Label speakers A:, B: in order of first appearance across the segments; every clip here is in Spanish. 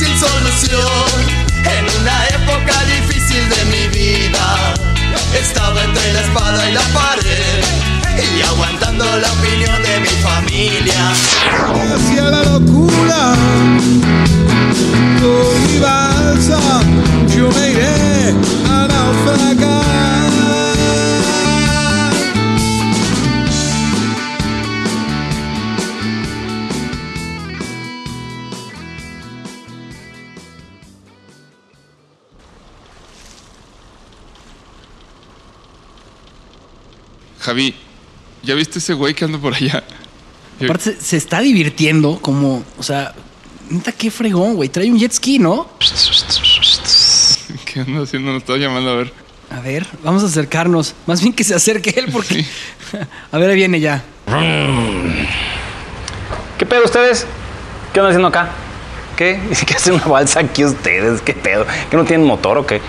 A: difícil solución. En una época difícil de mi vida, estaba entre la espada y la pared. Y aguantando la opinión de mi familia.
B: Hacia la locura, con mi balsa, yo me iré a naufragar.
C: Javi, ¿ya viste ese güey que anda por allá?
D: Aparte, se, se está divirtiendo como, o sea, neta, qué fregón, güey. Trae un jet ski, ¿no?
C: ¿Qué anda haciendo? Nos está llamando a ver.
D: A ver, vamos a acercarnos. Más bien que se acerque él porque... a ver, ahí viene ya.
E: ¿Qué pedo ustedes? ¿Qué andan haciendo acá? ¿Qué? ¿Qué hacen una balsa aquí ustedes? ¿Qué pedo? ¿Que no tienen motor o qué?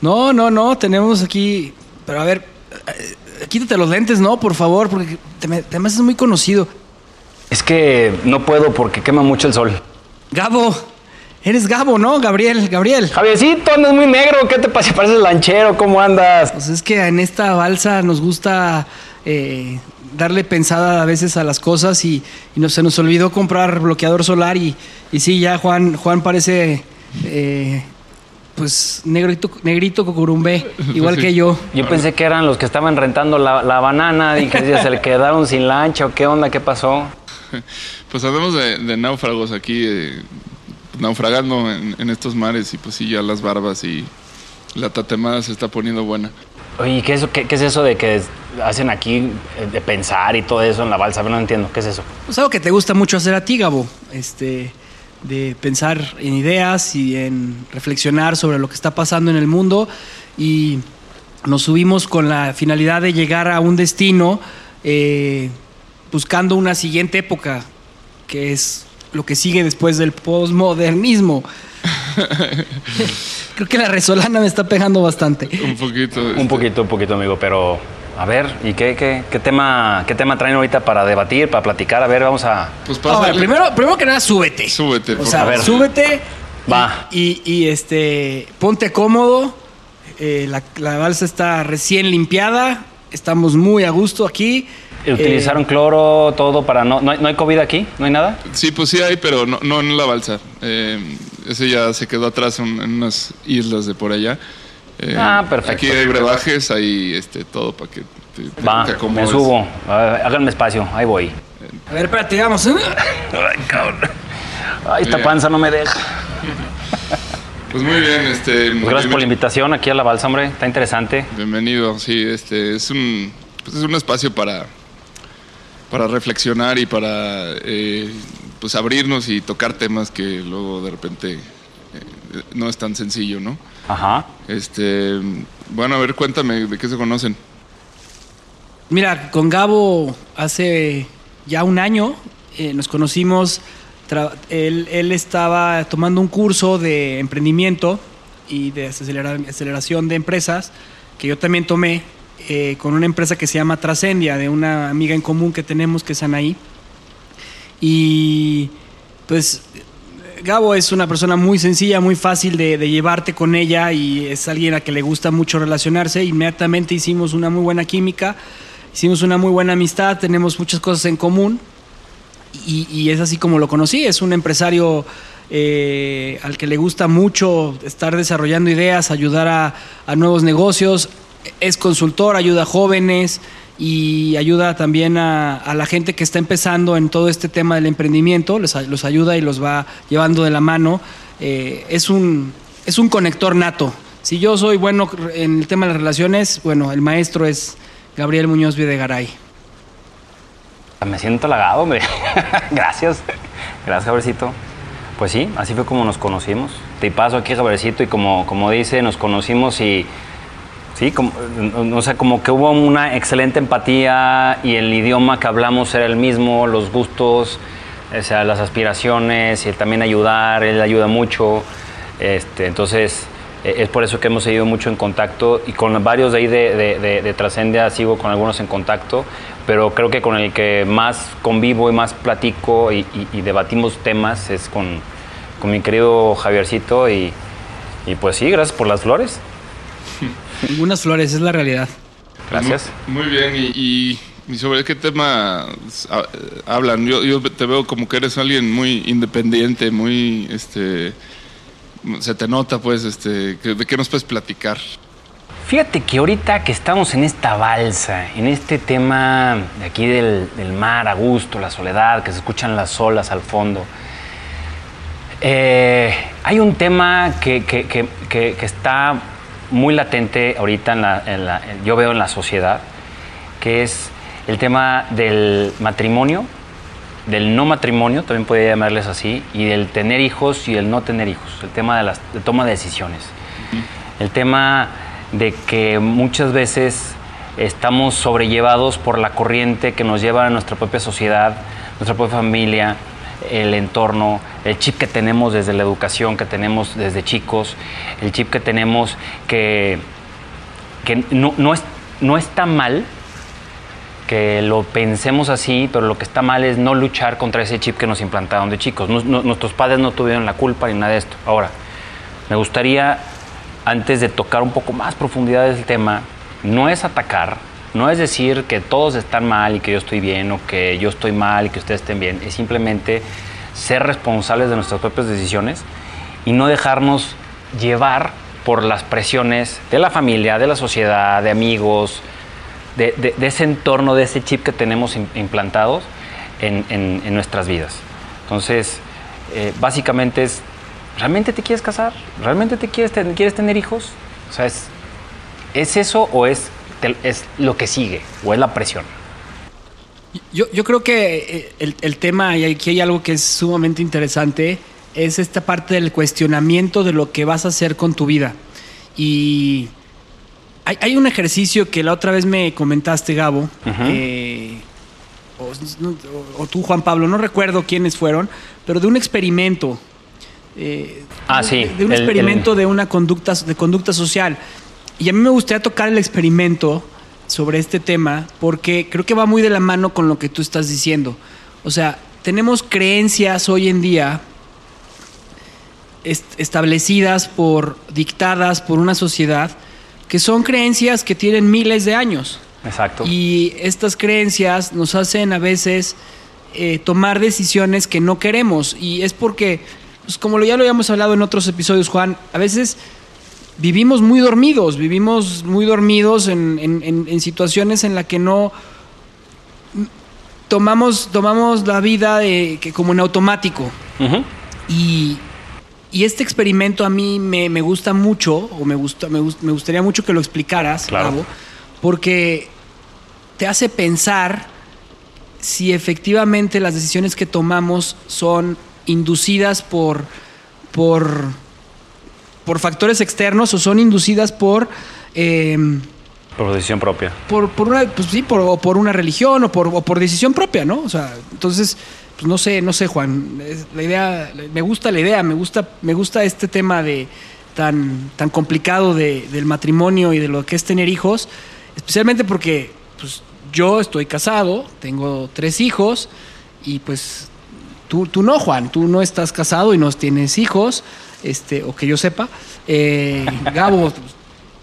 D: No, no, no, tenemos aquí... Pero a ver, eh, quítate los lentes, ¿no? Por favor, porque te me, te me haces muy conocido.
E: Es que no puedo porque quema mucho el sol.
D: Gabo, eres Gabo, ¿no? Gabriel, Gabriel.
E: Javiercito, andas muy negro. ¿Qué te pasa? Pareces lanchero. ¿Cómo andas?
D: Pues es que en esta balsa nos gusta eh, darle pensada a veces a las cosas y, y no, se nos olvidó comprar bloqueador solar y, y sí, ya Juan, Juan parece eh, pues negrito, negrito cocurumbé, igual que yo.
E: Yo pensé que eran los que estaban rentando la, la banana. Dije, si se le quedaron sin lancha o qué onda, qué pasó.
C: Pues hablamos de, de náufragos aquí, eh, naufragando en, en estos mares y pues sí, ya las barbas y la tatemada se está poniendo buena.
E: Oye, ¿qué es, eso, qué, qué es eso de que hacen aquí eh, de pensar y todo eso en la balsa? No entiendo. ¿Qué es eso?
D: Pues algo que te gusta mucho hacer a ti, Gabo, este, de pensar en ideas y en reflexionar sobre lo que está pasando en el mundo y nos subimos con la finalidad de llegar a un destino eh, buscando una siguiente época, que es lo que sigue después del posmodernismo. Creo que la resolana me está pegando bastante.
C: Un poquito. este,
E: Un poquito, un poquito, amigo, pero a ver, ¿y qué, qué, qué tema, qué tema traen ahorita para debatir, para platicar? A ver, vamos a...
C: Pues
D: Ahora,
C: pásale.
D: primero, primero que nada, súbete.
C: Súbete,
D: O
C: por
D: sea,
E: A ver.
D: súbete.
E: Va.
D: Y, y, este, ponte cómodo. Eh, la, la balsa está recién limpiada. Estamos muy a gusto aquí.
E: ¿Utilizaron cloro, todo para no, no hay, no hay COVID aquí? ¿No hay nada?
C: Sí, pues sí hay, pero no, no en la balsa. Eh, ese ya se quedó atrás en, en unas islas de por allá. Eh,
E: Ah, perfecto.
C: Aquí hay brebajes, hay este, todo para que te, te-
E: Va,
C: te
E: me
C: acomodes.
E: subo. A ver, háganme espacio, ahí voy.
D: Eh, a ver, espérate, vamos.
E: Ay, cabrón. Ay, esta
C: Bien.
E: panza no me deja.
C: Pues muy bien, este.
E: Pues gracias por la invitación aquí a la balsa, hombre. Está interesante.
C: Bienvenido, sí, este es un, pues es un espacio para, para reflexionar y para eh, pues abrirnos y tocar temas que luego de repente eh, no es tan sencillo, ¿no?
E: Ajá.
C: Este, bueno, a ver, cuéntame de qué se conocen.
D: Mira, con Gabo hace ya un año eh, nos conocimos. Él, él estaba tomando un curso de emprendimiento y de acelera- aceleración de empresas que yo también tomé eh, con una empresa que se llama Trascendia, de una amiga en común que tenemos que es Anaí. Y pues Gabo es una persona muy sencilla, muy fácil de, llevarte con ella y es alguien a que le gusta mucho relacionarse. Inmediatamente hicimos una muy buena química, hicimos una muy buena amistad, tenemos muchas cosas en común y, es así como lo conocí. Es un empresario eh, al que le gusta mucho estar desarrollando ideas, ayudar a nuevos negocios. Es consultor, ayuda a jóvenes y ayuda también a, la gente que está empezando en todo este tema del emprendimiento. Les a- los ayuda y los va llevando de la mano. Eh, es, un, es un conector nato. Si yo soy bueno en el tema de las relaciones, bueno, el maestro es Gabriel Muñoz Videgaray.
E: Me siento halagado, hombre. Gracias. Gracias, Javercito. Pues sí, así fue como nos conocimos. Te paso aquí, Javercito, y como, como dice, nos conocimos y sí, como, o sea, como que hubo una excelente empatía y el idioma que hablamos era el mismo, los gustos, o sea, las aspiraciones y también ayudar, él ayuda mucho. Este, entonces, eh, es por eso que hemos seguido mucho en contacto y con varios de ahí de, de, de- de Trascendia sigo con algunos en contacto, pero creo que con el que más convivo y más platico y debatimos temas es con, con mi querido Javiercito y, y pues sí, gracias por las flores.
D: Algunas flores, es la realidad.
E: Gracias.
C: Muy, muy bien, y, y- y sobre qué tema ah, hablan. Yo, yo te veo como que eres alguien muy independiente, muy, este, se te nota, pues, este, ¿de qué nos puedes platicar?
E: Fíjate que ahorita que estamos en esta balsa, en este tema de aquí del, del mar a gusto, la soledad, que se escuchan las olas al fondo, eh, hay un tema que, que- que- que- que está muy latente ahorita, en la, en la- yo veo en la sociedad, que es el tema del matrimonio, del no matrimonio, también podría llamarles así, y del tener hijos y el no tener hijos, el tema de la toma de decisiones. El tema de que muchas veces estamos sobrellevados por la corriente que nos lleva a nuestra propia sociedad, nuestra propia familia, el entorno, el chip que tenemos desde la educación, que tenemos desde chicos, el chip que tenemos que, que no, no, es, no está mal que lo pensemos así, pero lo que está mal es no luchar contra ese chip que nos implantaron de chicos. Nuestros padres no tuvieron la culpa ni nada de esto. Ahora, me gustaría, antes de tocar un poco más profundidad del tema, no es atacar, no es decir que todos están mal y que yo estoy bien o que yo estoy mal y que ustedes estén bien, es simplemente ser responsables de nuestras propias decisiones y no dejarnos llevar por las presiones de la familia, de la sociedad, de amigos, de, ese entorno, de ese chip que tenemos im- implantados en, nuestras vidas. Entonces, eh, básicamente es, ¿realmente te quieres casar? ¿Realmente te quieres, ten- quieres tener hijos? O sea, ¿es, ¿es eso o es, te- es lo que sigue? ¿O es la presión?
D: Yo, yo creo que eh, el, el tema, y aquí hay algo que es sumamente interesante, es esta parte del cuestionamiento de lo que vas a hacer con tu vida. Y hay, hay un ejercicio que la otra vez me comentaste, Gabo, eh, o, o- o tú, Juan Pablo, no recuerdo quiénes fueron, pero de un experimento. eh,
E: Ah, sí,
D: De, de un
E: el-
D: experimento
E: el-
D: de una conducta, de conducta social. Y a mí me gustaría tocar el experimento sobre este tema porque creo que va muy de la mano con lo que tú estás diciendo. O sea, tenemos creencias hoy en día est- establecidas por, dictadas por una sociedad, que son creencias que tienen miles de años.
E: Exacto.
D: Y estas creencias nos hacen a veces eh, tomar decisiones que no queremos. Y es porque, pues como ya lo habíamos hablado en otros episodios, Juan, a veces vivimos muy dormidos, vivimos muy dormidos en, en- en- en situaciones en las que no tomamos, tomamos la vida de, que como en automático. Y, y este experimento a mí me, me gusta mucho, o me, gusta, me, gust- me gustaría mucho que lo explicaras,
E: Claro.
D: Porque te hace pensar si efectivamente las decisiones que tomamos son inducidas por, por, por factores externos o son inducidas por... em,
E: Por decisión propia.
D: por, por una, pues sí, por, o por una religión o por, o por decisión propia, ¿no? O sea, entonces, pues no sé, no sé, Juan. La idea, me gusta la idea, me gusta, me gusta este tema de tan, tan complicado de- del matrimonio y de lo que es tener hijos, especialmente porque, pues, yo estoy casado, tengo tres hijos y pues tú, tú no, Juan, tú no estás casado y no tienes hijos, este, o que yo sepa. Eh, Gabo,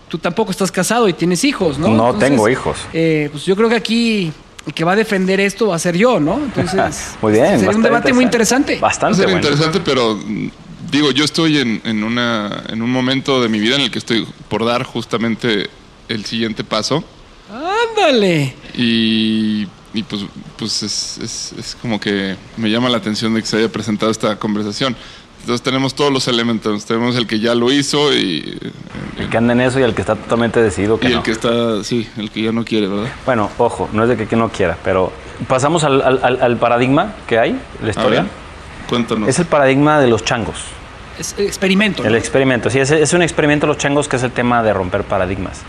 D: tú tampoco estás casado y tienes hijos, ¿no?
E: No tengo hijos.
D: eh, pues yo creo que aquí el que va a defender esto va a ser yo, ¿no? Entonces,
E: Muy bien.
D: sería un debate muy interesante.
C: Va a
E: Bastante
C: ser
E: bueno.
C: interesante, pero mm, digo, yo estoy en, en, una, en un momento de mi vida en el que estoy por dar justamente el siguiente paso.
D: Ándale.
C: Y, y pues, pues es, es- es como que me llama la atención de que se haya presentado esta conversación. Entonces tenemos todos los elementos. Tenemos el que ya lo hizo y,
E: El que anda en eso y el que está totalmente decidido que
C: y
E: no.
C: el que está, sí, el que ya no quiere, ¿verdad?
E: Bueno, ojo, no es de que, que no quiera, pero pasamos al, al- al- al paradigma que hay, la
C: A
E: historia.
C: ver, cuéntanos.
E: Es el paradigma de los changos.
D: Es experimento. ¿no?
E: El experimento, sí, es, es un experimento de los changos que es el tema de romper paradigmas.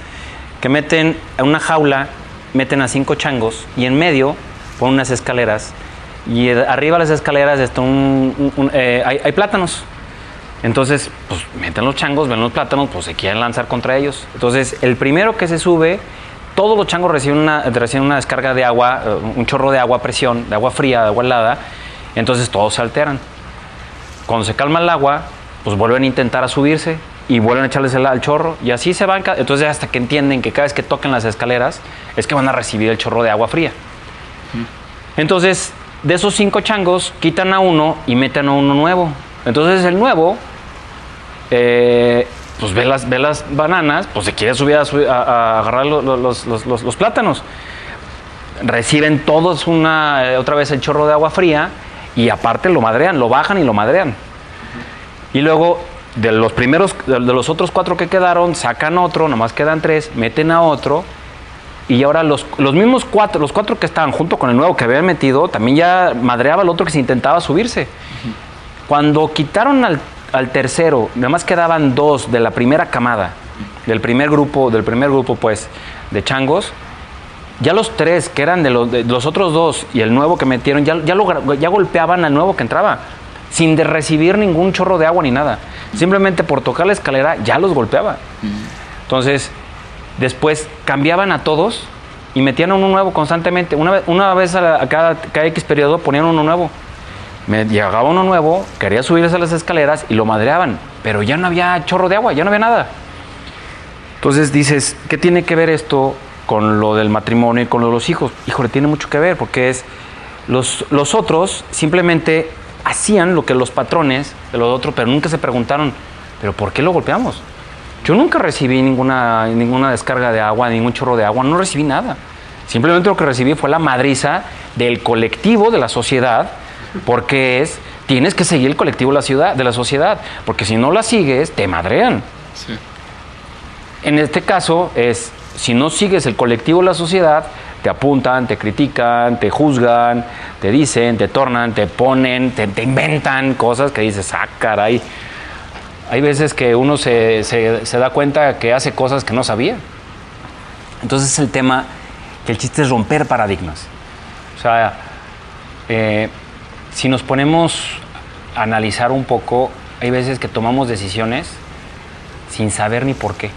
E: Que meten a una jaula, meten a cinco changos y en medio ponen unas escaleras y arriba de las escaleras está un, un- un- eh, hay, hay plátanos. Entonces, pues meten los changos, ven los plátanos, pues se quieren lanzar contra ellos. Entonces, el primero que se sube, todos los changos reciben una, reciben una descarga de agua, eh, un chorro de agua a presión, de agua fría, de agua helada, entonces todos se alteran. Cuando se calma el agua, pues vuelven a intentar a subirse y vuelven a echarles el, al chorro y así se van. Entonces hasta que entienden que cada vez que toquen las escaleras es que van a recibir el chorro de agua fría. Entonces, de esos cinco changos, quitan a uno y meten a uno nuevo. Entonces el nuevo, eh, pues ve las, ve las bananas, pues se quiere subir a, a- agarrar lo- lo- los, los- los- los plátanos. Reciben todos una, eh, otra vez el chorro de agua fría y aparte lo madrean, lo bajan y lo madrean. Y luego de los primeros, de los otros cuatro que quedaron, sacan otro, nomás quedan tres, meten a otro. Y ahora los, los mismos cuatro, los cuatro que estaban junto con el nuevo que habían metido, también ya madreaba al otro que se intentaba subirse. Cuando quitaron al, al tercero, nada más quedaban dos de la primera camada, del primer grupo, del primer grupo, pues, de changos. Ya los tres que eran de los, de los otros dos y el nuevo que metieron, ya, ya, lo ya golpeaban al nuevo que entraba, sin de recibir ningún chorro de agua ni nada. Simplemente por tocar la escalera ya los golpeaba. Entonces, después cambiaban a todos y metían uno nuevo constantemente. Una vez, a, cada X periodo ponían uno nuevo. Me llegaba uno nuevo, quería subirse a las escaleras y lo madreaban, pero ya no había chorro de agua, ya no había nada. Entonces dices, ¿qué tiene que ver esto con lo del matrimonio y con lo de los hijos? Híjole, tiene mucho que ver, porque es los, los otros simplemente hacían lo que los patrones de los otros, pero nunca se preguntaron, ¿pero por qué lo golpeamos? Yo nunca recibí ninguna, ninguna descarga de agua, ningún chorro de agua, no recibí nada. Simplemente lo que recibí fue la madriza del colectivo de la sociedad, porque es, tienes que seguir el colectivo de la, ciudad, de la sociedad, porque si no la sigues, te madrean.
C: Sí.
E: En este caso es, si no sigues el colectivo de la sociedad, te apuntan, te critican, te juzgan, te dicen, te tornan, te ponen, te, te inventan cosas que dices, ah, caray. Hay veces que uno se, se- se da cuenta que hace cosas que no sabía. Entonces es el tema que el chiste es romper paradigmas. O sea, eh, si nos ponemos a analizar un poco, hay veces que tomamos decisiones sin saber ni por qué.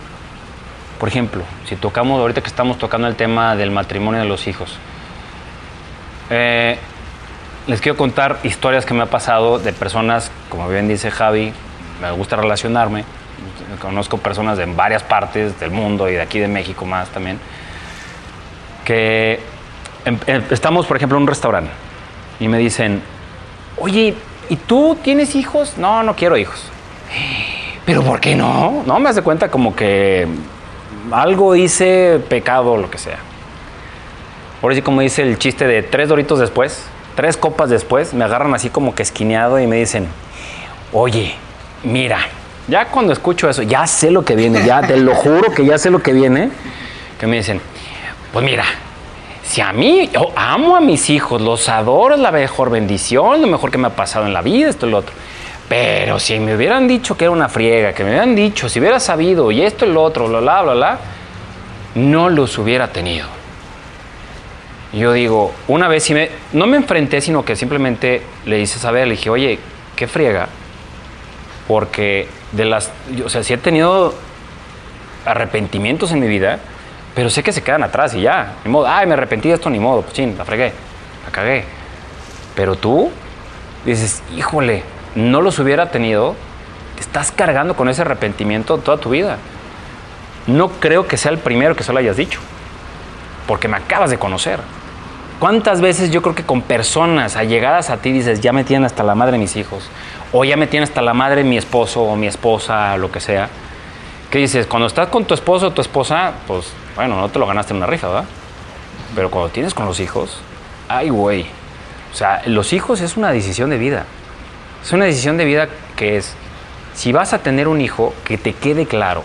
E: Por ejemplo, si tocamos, ahorita que estamos tocando el tema del matrimonio de los hijos, eh, les quiero contar historias que me ha pasado de personas, como bien dice Javi, me gusta relacionarme, conozco personas de varias partes del mundo y de aquí de México más también, que em- em- estamos, por ejemplo, en un restaurante y me dicen, oye, ¿y tú tienes hijos? No, no quiero hijos. ¿Pero por qué no? No, me hace cuenta como que algo hice pecado o lo que sea. Ahora sí, como dice el chiste de tres doritos después, tres copas después, me agarran así como que esquineado y me dicen, oye, mira, ya cuando escucho eso, ya sé lo que viene, ya te lo juro que ya sé lo que viene, que me dicen, pues mira, si a mí, yo amo a mis hijos, los adoro, es la mejor bendición, lo mejor que me ha pasado en la vida, esto y lo otro. Pero si me hubieran dicho que era una friega, que me hubieran dicho, si hubiera sabido y esto y lo otro, bla, bla, bla, bla, no los hubiera tenido. Yo digo, una vez sí me, no me enfrenté, sino que simplemente le hice saber, le dije, oye, qué friega. Porque de las, yo, o sea, sí he tenido arrepentimientos en mi vida, pero sé que se quedan atrás y ya. Ni modo, ay, me arrepentí de esto, ni modo, pues chin, la fregué, la cagué. Pero tú dices, híjole, no los hubiera tenido, te estás cargando con ese arrepentimiento toda tu vida. No creo que sea el primero que se lo hayas dicho, porque me acabas de conocer. ¿Cuántas veces yo creo que con personas allegadas a ti dices, ya me tienen hasta la madre mis hijos, o ya me tienen hasta la madre mi esposo o mi esposa, lo que sea? ¿Qué dices? Cuando estás con tu esposo o tu esposa, pues bueno, no te lo ganaste en una rifa, ¿verdad? Pero cuando tienes con los hijos, ay, güey. O sea, los hijos es una decisión de vida. Es una decisión de vida que es, si vas a tener un hijo, que te quede claro.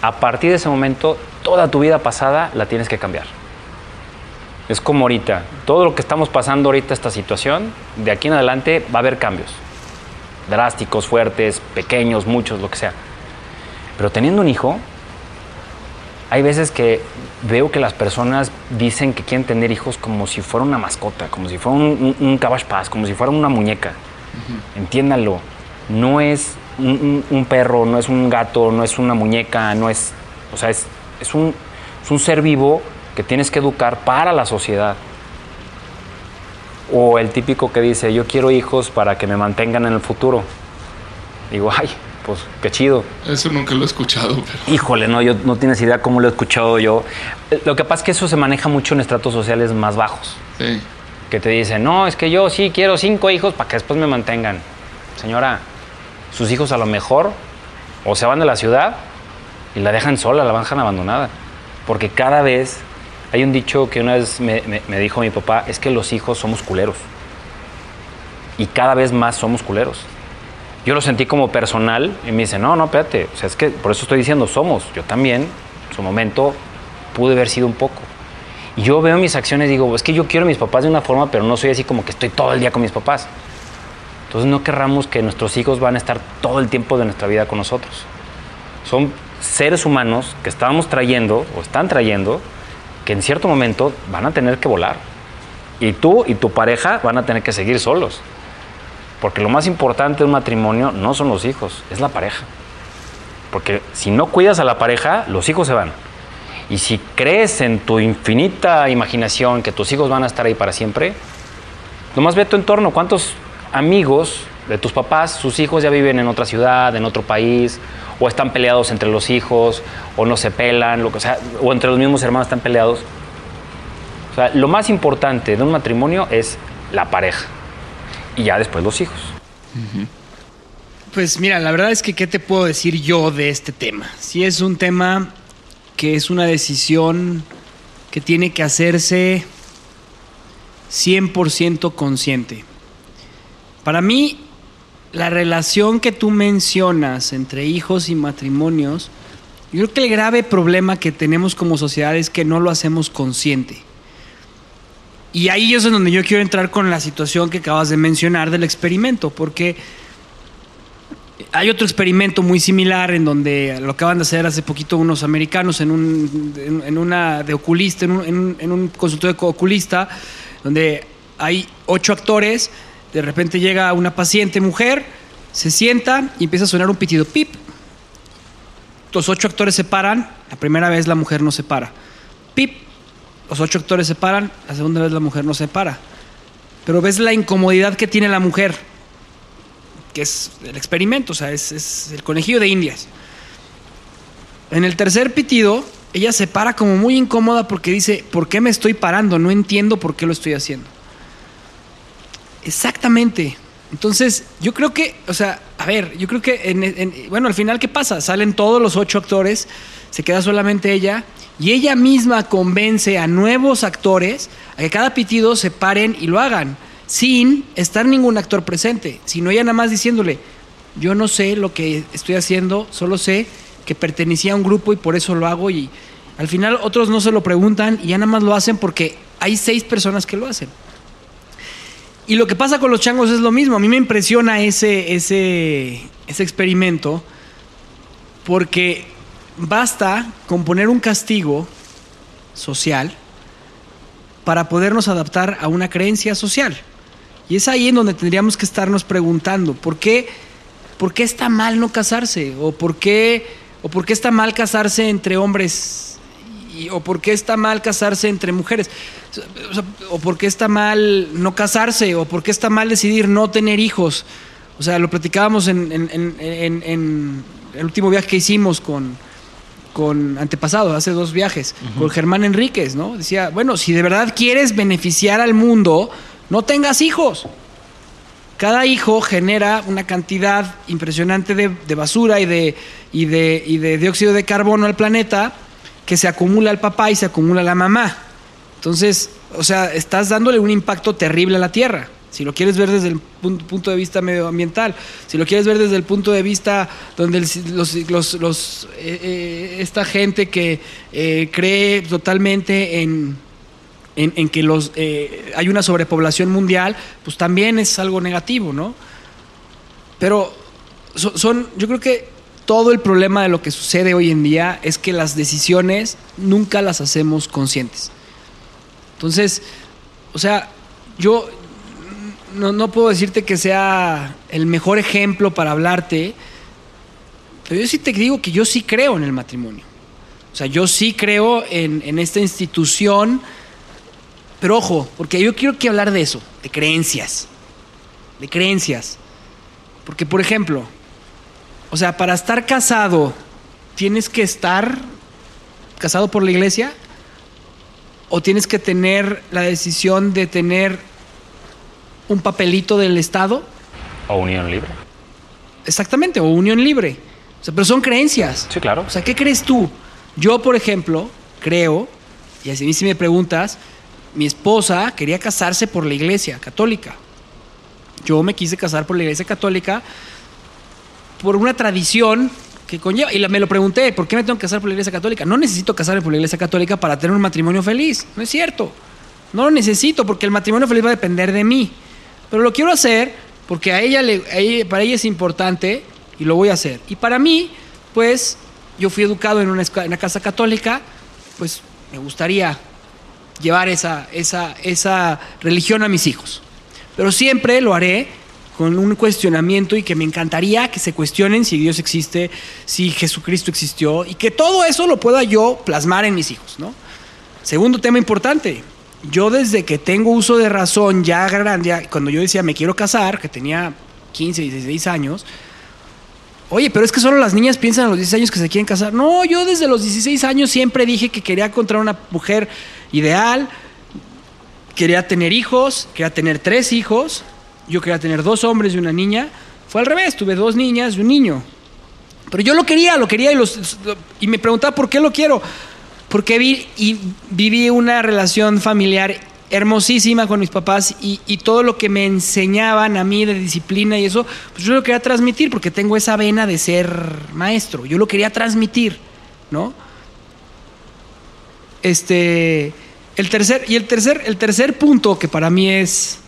E: A partir de ese momento, toda tu vida pasada la tienes que cambiar. Es como ahorita, todo lo que estamos pasando ahorita, esta situación, de aquí en adelante va a haber cambios. Drásticos, fuertes, pequeños, muchos, lo que sea. Pero teniendo un hijo, hay veces que veo que las personas dicen que quieren tener hijos como si fuera una mascota, como si fuera un, un, un cabbage patch, como si fuera una muñeca. Entiéndanlo, no es un, un- un perro, no es un gato, no es una muñeca, no es, o sea, es, es, un, es un ser vivo que tienes que educar para la sociedad. O el típico que dice, yo quiero hijos para que me mantengan en el futuro. Digo, ay, pues qué chido.
C: Eso nunca lo he escuchado, pero...
E: Híjole, no, yo no tienes idea cómo lo he escuchado yo. Eh, Lo que pasa es que eso se maneja mucho en estratos sociales más bajos.
C: Sí.
E: Que te dicen, no, es que yo sí quiero cinco hijos para que después me mantengan. Señora, sus hijos a lo mejor o se van de la ciudad y la dejan sola, la dejan abandonada. Porque cada vez, hay un dicho que una vez me, me- me dijo mi papá, es que los hijos somos culeros. Y cada vez más somos culeros. Yo lo sentí como personal y me dice, no, no, espérate. O sea, es que por eso estoy diciendo somos. Yo también, en su momento, pude haber sido un poco. Y yo veo mis acciones y digo, es que yo quiero a mis papás de una forma, pero no soy así como que estoy todo el día con mis papás. Entonces no querramos que nuestros hijos van a estar todo el tiempo de nuestra vida con nosotros. Son seres humanos que estábamos trayendo o están trayendo que en cierto momento van a tener que volar. Y tú y tu pareja van a tener que seguir solos. Porque lo más importante de un matrimonio no son los hijos, es la pareja. Porque si no cuidas a la pareja, los hijos se van. Y si crees en tu infinita imaginación que tus hijos van a estar ahí para siempre, nomás ve tu entorno. ¿Cuántos amigos de tus papás, sus hijos ya viven en otra ciudad, en otro país, o están peleados entre los hijos, o no se pelan, lo que o entre los mismos hermanos están peleados? O sea, lo más importante de un matrimonio es la pareja. Y ya después los hijos.
D: Pues mira, la verdad es que ¿qué te puedo decir yo de este tema? Si es un tema que es una decisión que tiene que hacerse 100% consciente. Para mí, la relación que tú mencionas entre hijos y matrimonios, yo creo que el grave problema que tenemos como sociedad es que no lo hacemos consciente. Y ahí es en donde yo quiero entrar con la situación que acabas de mencionar del experimento, porque hay otro experimento muy similar en donde lo acaban de hacer hace poquito unos americanos en, un, en, una oculista, en un, en un- en un consultorio de oculista, donde hay ocho actores, de repente llega una paciente mujer, se sienta y empieza a sonar un pitido pip. Los ocho actores se paran, la primera vez la mujer no se para. Pip, los ocho actores se paran, la segunda vez la mujer no se para. Pero ves la incomodidad que tiene la mujer que es el experimento, o sea, es, es el conejillo de indias. En el tercer pitido, ella se para como muy incómoda porque dice, ¿por qué me estoy parando? No entiendo por qué lo estoy haciendo. Exactamente. Entonces, yo creo que, o sea, a ver, yo creo que, en- en- bueno, al final, ¿qué pasa? Salen todos los ocho actores, se queda solamente ella, y ella misma convence a nuevos actores a que cada pitido se paren y lo hagan, sin estar ningún actor presente, sino ella nada más diciéndole, yo no sé lo que estoy haciendo, solo sé que pertenecía a un grupo y por eso lo hago, y al final otros no se lo preguntan y ya nada más lo hacen porque hay seis personas que lo hacen. Y lo que pasa con los changos es lo mismo. A mí me impresiona ese, ese, ese experimento porque basta con poner un castigo social para podernos adaptar a una creencia social. Y es ahí en donde tendríamos que estarnos preguntando, ¿por qué, por qué está mal no casarse? ¿O por qué, o por qué está mal casarse entre hombres? Y- ¿O por qué está mal casarse entre mujeres? O, sea, ¿O por qué está mal no casarse? ¿O por qué está mal decidir no tener hijos? O sea, lo platicábamos en, en- en- en- en el último viaje que hicimos con, con antepasado, hace dos viajes, con Germán Enríquez, ¿no? Decía, bueno, si de verdad quieres beneficiar al mundo, no tengas hijos. Cada hijo genera una cantidad impresionante de, de basura y de, y, de, y de dióxido de carbono al planeta que se acumula al papá y se acumula la mamá. Entonces, o sea, estás dándole un impacto terrible a la Tierra. Si lo quieres ver desde el pun- punto de vista medioambiental, si lo quieres ver desde el punto de vista donde el- los, eh, eh, esta gente que eh, cree totalmente en, en, en que los, eh, hay una sobrepoblación mundial, pues también es algo negativo, ¿no? Pero so- son, yo creo que todo el problema de lo que sucede hoy en día es que las decisiones nunca las hacemos conscientes. Entonces, o sea, yo no, no puedo decirte que sea el mejor ejemplo para hablarte, pero yo sí te digo que yo sí creo en el matrimonio. O sea, yo sí creo en, en esta institución, pero ojo, porque yo quiero que hablar de eso, de creencias. De creencias. Porque, por ejemplo, o sea, para estar casado, ¿tienes que estar casado por la iglesia? ¿O tienes que tener la decisión de tener un papelito del Estado?
E: O unión libre.
D: Exactamente, o unión libre. O sea, pero son creencias.
E: Sí, claro.
D: O sea, ¿qué crees tú? Yo, por ejemplo, creo, y así si me preguntas, mi esposa quería casarse por la iglesia católica. Yo me quise casar por la iglesia católica por una tradición que conlleva. Y la- me lo pregunté, ¿por qué me tengo que casar por la iglesia católica? No necesito casarme por la iglesia católica para tener un matrimonio feliz. No es cierto. No lo necesito porque el matrimonio feliz va a depender de mí. Pero lo quiero hacer porque a ella, le, a ella- para ella es importante y lo voy a hacer. Y para mí, pues, yo fui educado en una, en una casa católica, pues me gustaría llevar esa, esa, esa religión a mis hijos. Pero siempre lo haré con un cuestionamiento y que me encantaría que se cuestionen si Dios existe, si Jesucristo existió y que todo eso lo pueda yo plasmar en mis hijos, ¿no? Segundo tema importante. Yo desde que tengo uso de razón ya grande, cuando yo decía me quiero casar, que tenía 15, 16 años, oye, pero es que solo las niñas piensan a los 16 años que se quieren casar. No, yo desde los 16 años siempre dije que quería encontrar una mujer ideal, quería tener hijos, quería tener tres hijos, yo quería tener dos hombres y una niña. Fue al revés, tuve dos niñas y un niño. Pero yo lo quería, lo quería y, los, y me preguntaba por qué lo quiero. Porque vi, y viví una relación familiar hermosísima con mis papás y, todo lo que me enseñaban a mí de disciplina y eso, pues yo lo quería transmitir porque tengo esa vena de ser maestro. Yo lo quería transmitir, ¿no? Este, el tercer, y el tercer, el tercer punto que para mí es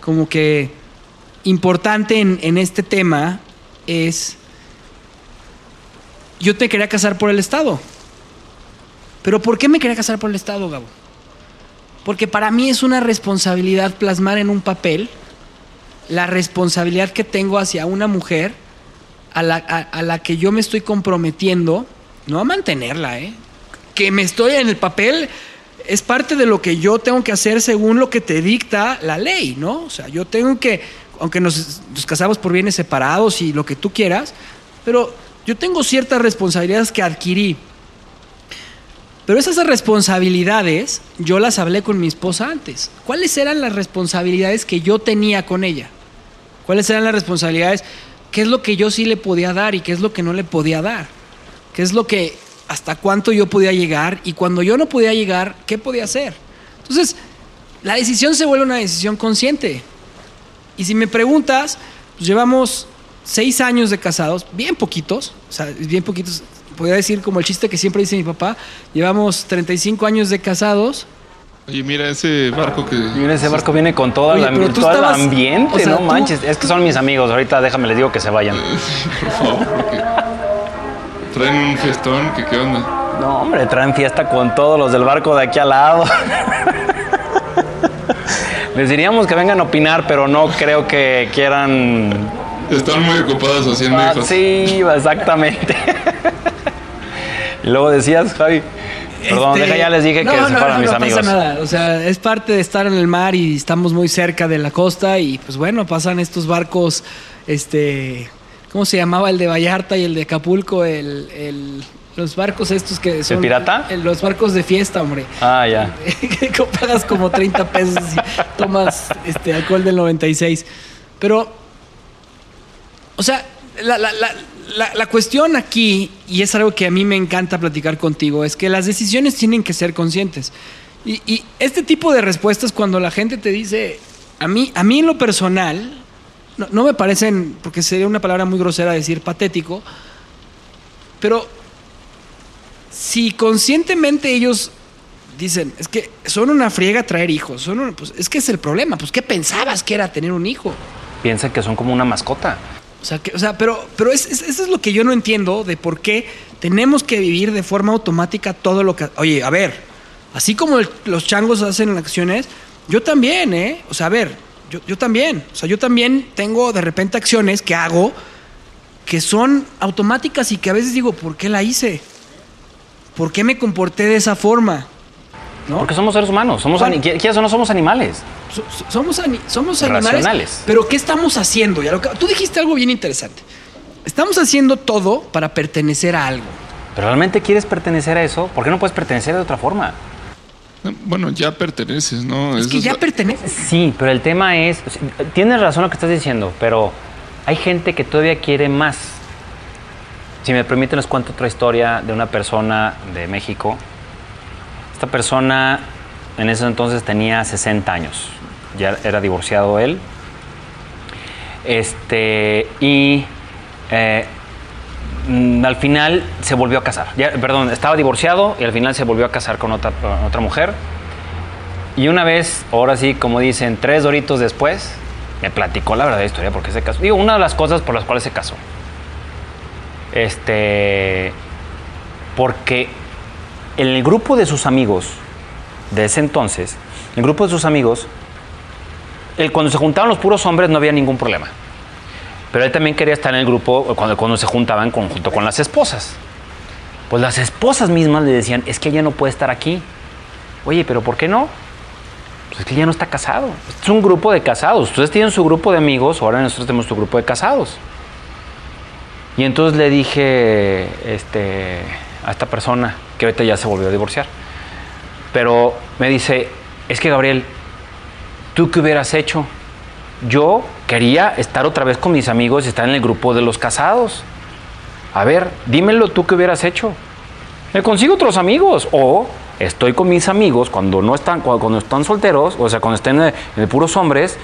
D: como que importante en, este tema es, yo te quería casar por el Estado. Pero ¿por qué me quería casar por el Estado, Gabo? Porque para mí es una responsabilidad plasmar en un papel la responsabilidad que tengo hacia una mujer a la, a la que yo me estoy comprometiendo, no a mantenerla, ¿eh? que me estoy en el papel es parte de lo que yo tengo que hacer según lo que te dicta la ley, ¿no? O sea, yo tengo que, aunque nos, nos casamos por bienes separados y lo que tú quieras, pero yo tengo ciertas responsabilidades que adquirí. Pero esas responsabilidades yo las hablé con mi esposa antes. ¿Cuáles eran las responsabilidades que yo tenía con ella? ¿Cuáles eran las responsabilidades? ¿Qué es lo que yo sí le podía dar y qué es lo que no le podía dar? ¿Qué es lo que, hasta cuánto yo podía llegar? Y cuando yo no podía llegar, ¿qué podía hacer? Entonces, la decisión se vuelve una decisión consciente. Y si me preguntas, pues llevamos seis años de casados, bien poquitos, o sea, bien poquitos, podría decir como el chiste que siempre dice mi papá, llevamos 35 años de casados.
C: Oye, mira ese barco que.
E: Mira, ese barco viene con todo,
D: Oye, tú
E: todo el ambiente,
D: o sea,
E: no
D: tú-
E: manches. Es que son mis amigos, ahorita déjame les digo que se vayan.
C: Por favor, porque traen un fiestón que qué onda.
E: No, hombre, traen fiesta con todos los del barco de aquí al lado. Les diríamos que vengan a opinar, pero no creo que quieran.
C: Están muy ocupados haciendo
E: Ah,
C: hijos.
E: sí, exactamente. y luego decías, Javi. Perdón,
D: Este,
E: deja, ya les dije
D: no,
E: que se
D: no,
E: fueran
D: no,
E: mis
D: no
E: amigos.
D: pasa nada. O sea, es parte de estar en el mar y estamos muy cerca de la costa y pues bueno, pasan estos barcos, este, ¿cómo se llamaba el de Vallarta y el de Acapulco? El, el- los barcos estos que son...
E: pirata?
D: el- los barcos de fiesta, hombre.
E: Ah, ya.
D: que pagas como 30 pesos y tomas este alcohol del 96. Pero, o sea, la, la- la- la- la cuestión aquí, y es algo que a mí me encanta platicar contigo, es que las decisiones tienen que ser conscientes. Y, y este tipo de respuestas, cuando la gente te dice, a mí, a mí en lo personal, no, no me parecen, porque sería una palabra muy grosera decir patético, pero si conscientemente ellos dicen, es que son una friega traer hijos, son una- pues, es que es el problema, pues ¿qué pensabas que era tener un hijo?
E: Piensa que son como una mascota.
D: O sea, que, o sea pero, pero es, es- eso es lo que yo no entiendo de por qué tenemos que vivir de forma automática todo lo que... Oye, a ver, así como el- los changos hacen acciones, yo también, ¿eh? O sea, a ver, yo, yo también. O sea, yo también tengo de repente acciones que hago que son automáticas y que a veces digo, ¿por qué la hice? ¿Por qué me comporté de esa forma? ¿no?
E: Porque somos seres humanos, somos ¿qué- qué eso? no somos animales.
D: So- so- somos, ani- somos animales.
E: Racionales.
D: Pero ¿qué estamos haciendo? Ya lo que- tú dijiste algo bien interesante. Estamos haciendo todo para pertenecer a algo.
E: ¿Pero realmente quieres pertenecer a eso? ¿Por qué no puedes pertenecer de otra forma?
C: Bueno, ya perteneces, ¿no?
D: Es
C: Eso
D: que ya perteneces.
E: Sí, pero el tema es, tienes razón lo que estás diciendo, pero hay gente que todavía quiere más. Si me permiten, les cuento otra historia de una persona de México. Esta persona en ese entonces tenía 60 años, ya era divorciado él. Este, y eh, al final se volvió a casar. Ya, perdón, estaba divorciado y al final se volvió a casar con otra, otra mujer. Y una vez, ahora sí, como dicen, tres doritos después, me platicó la verdadera historia porque se casó. Digo, una de las cosas por las cuales se casó. Este. Porque en el grupo de sus amigos de ese entonces, el grupo de sus amigos, cuando se juntaban los puros hombres no había ningún problema. Pero él también quería estar en el grupo cuando, cuando se juntaban junto con las esposas. Pues las esposas mismas le decían, es que ella no puede estar aquí. Oye, pero ¿por qué no? Pues es que ya no está casado. Es un grupo de casados. Ustedes tienen su grupo de amigos, ahora nosotros tenemos tu grupo de casados. Y entonces le dije este, a esta persona, que ahorita ya se volvió a divorciar, pero me dice, es que Gabriel, ¿tú qué hubieras hecho? Yo quería estar otra vez con mis amigos y estar en el grupo de los casados. A ver, dímelo tú qué hubieras hecho. Me consigo otros amigos o estoy con mis amigos cuando no están cuando, están solteros, o sea, cuando estén eh, puros hombres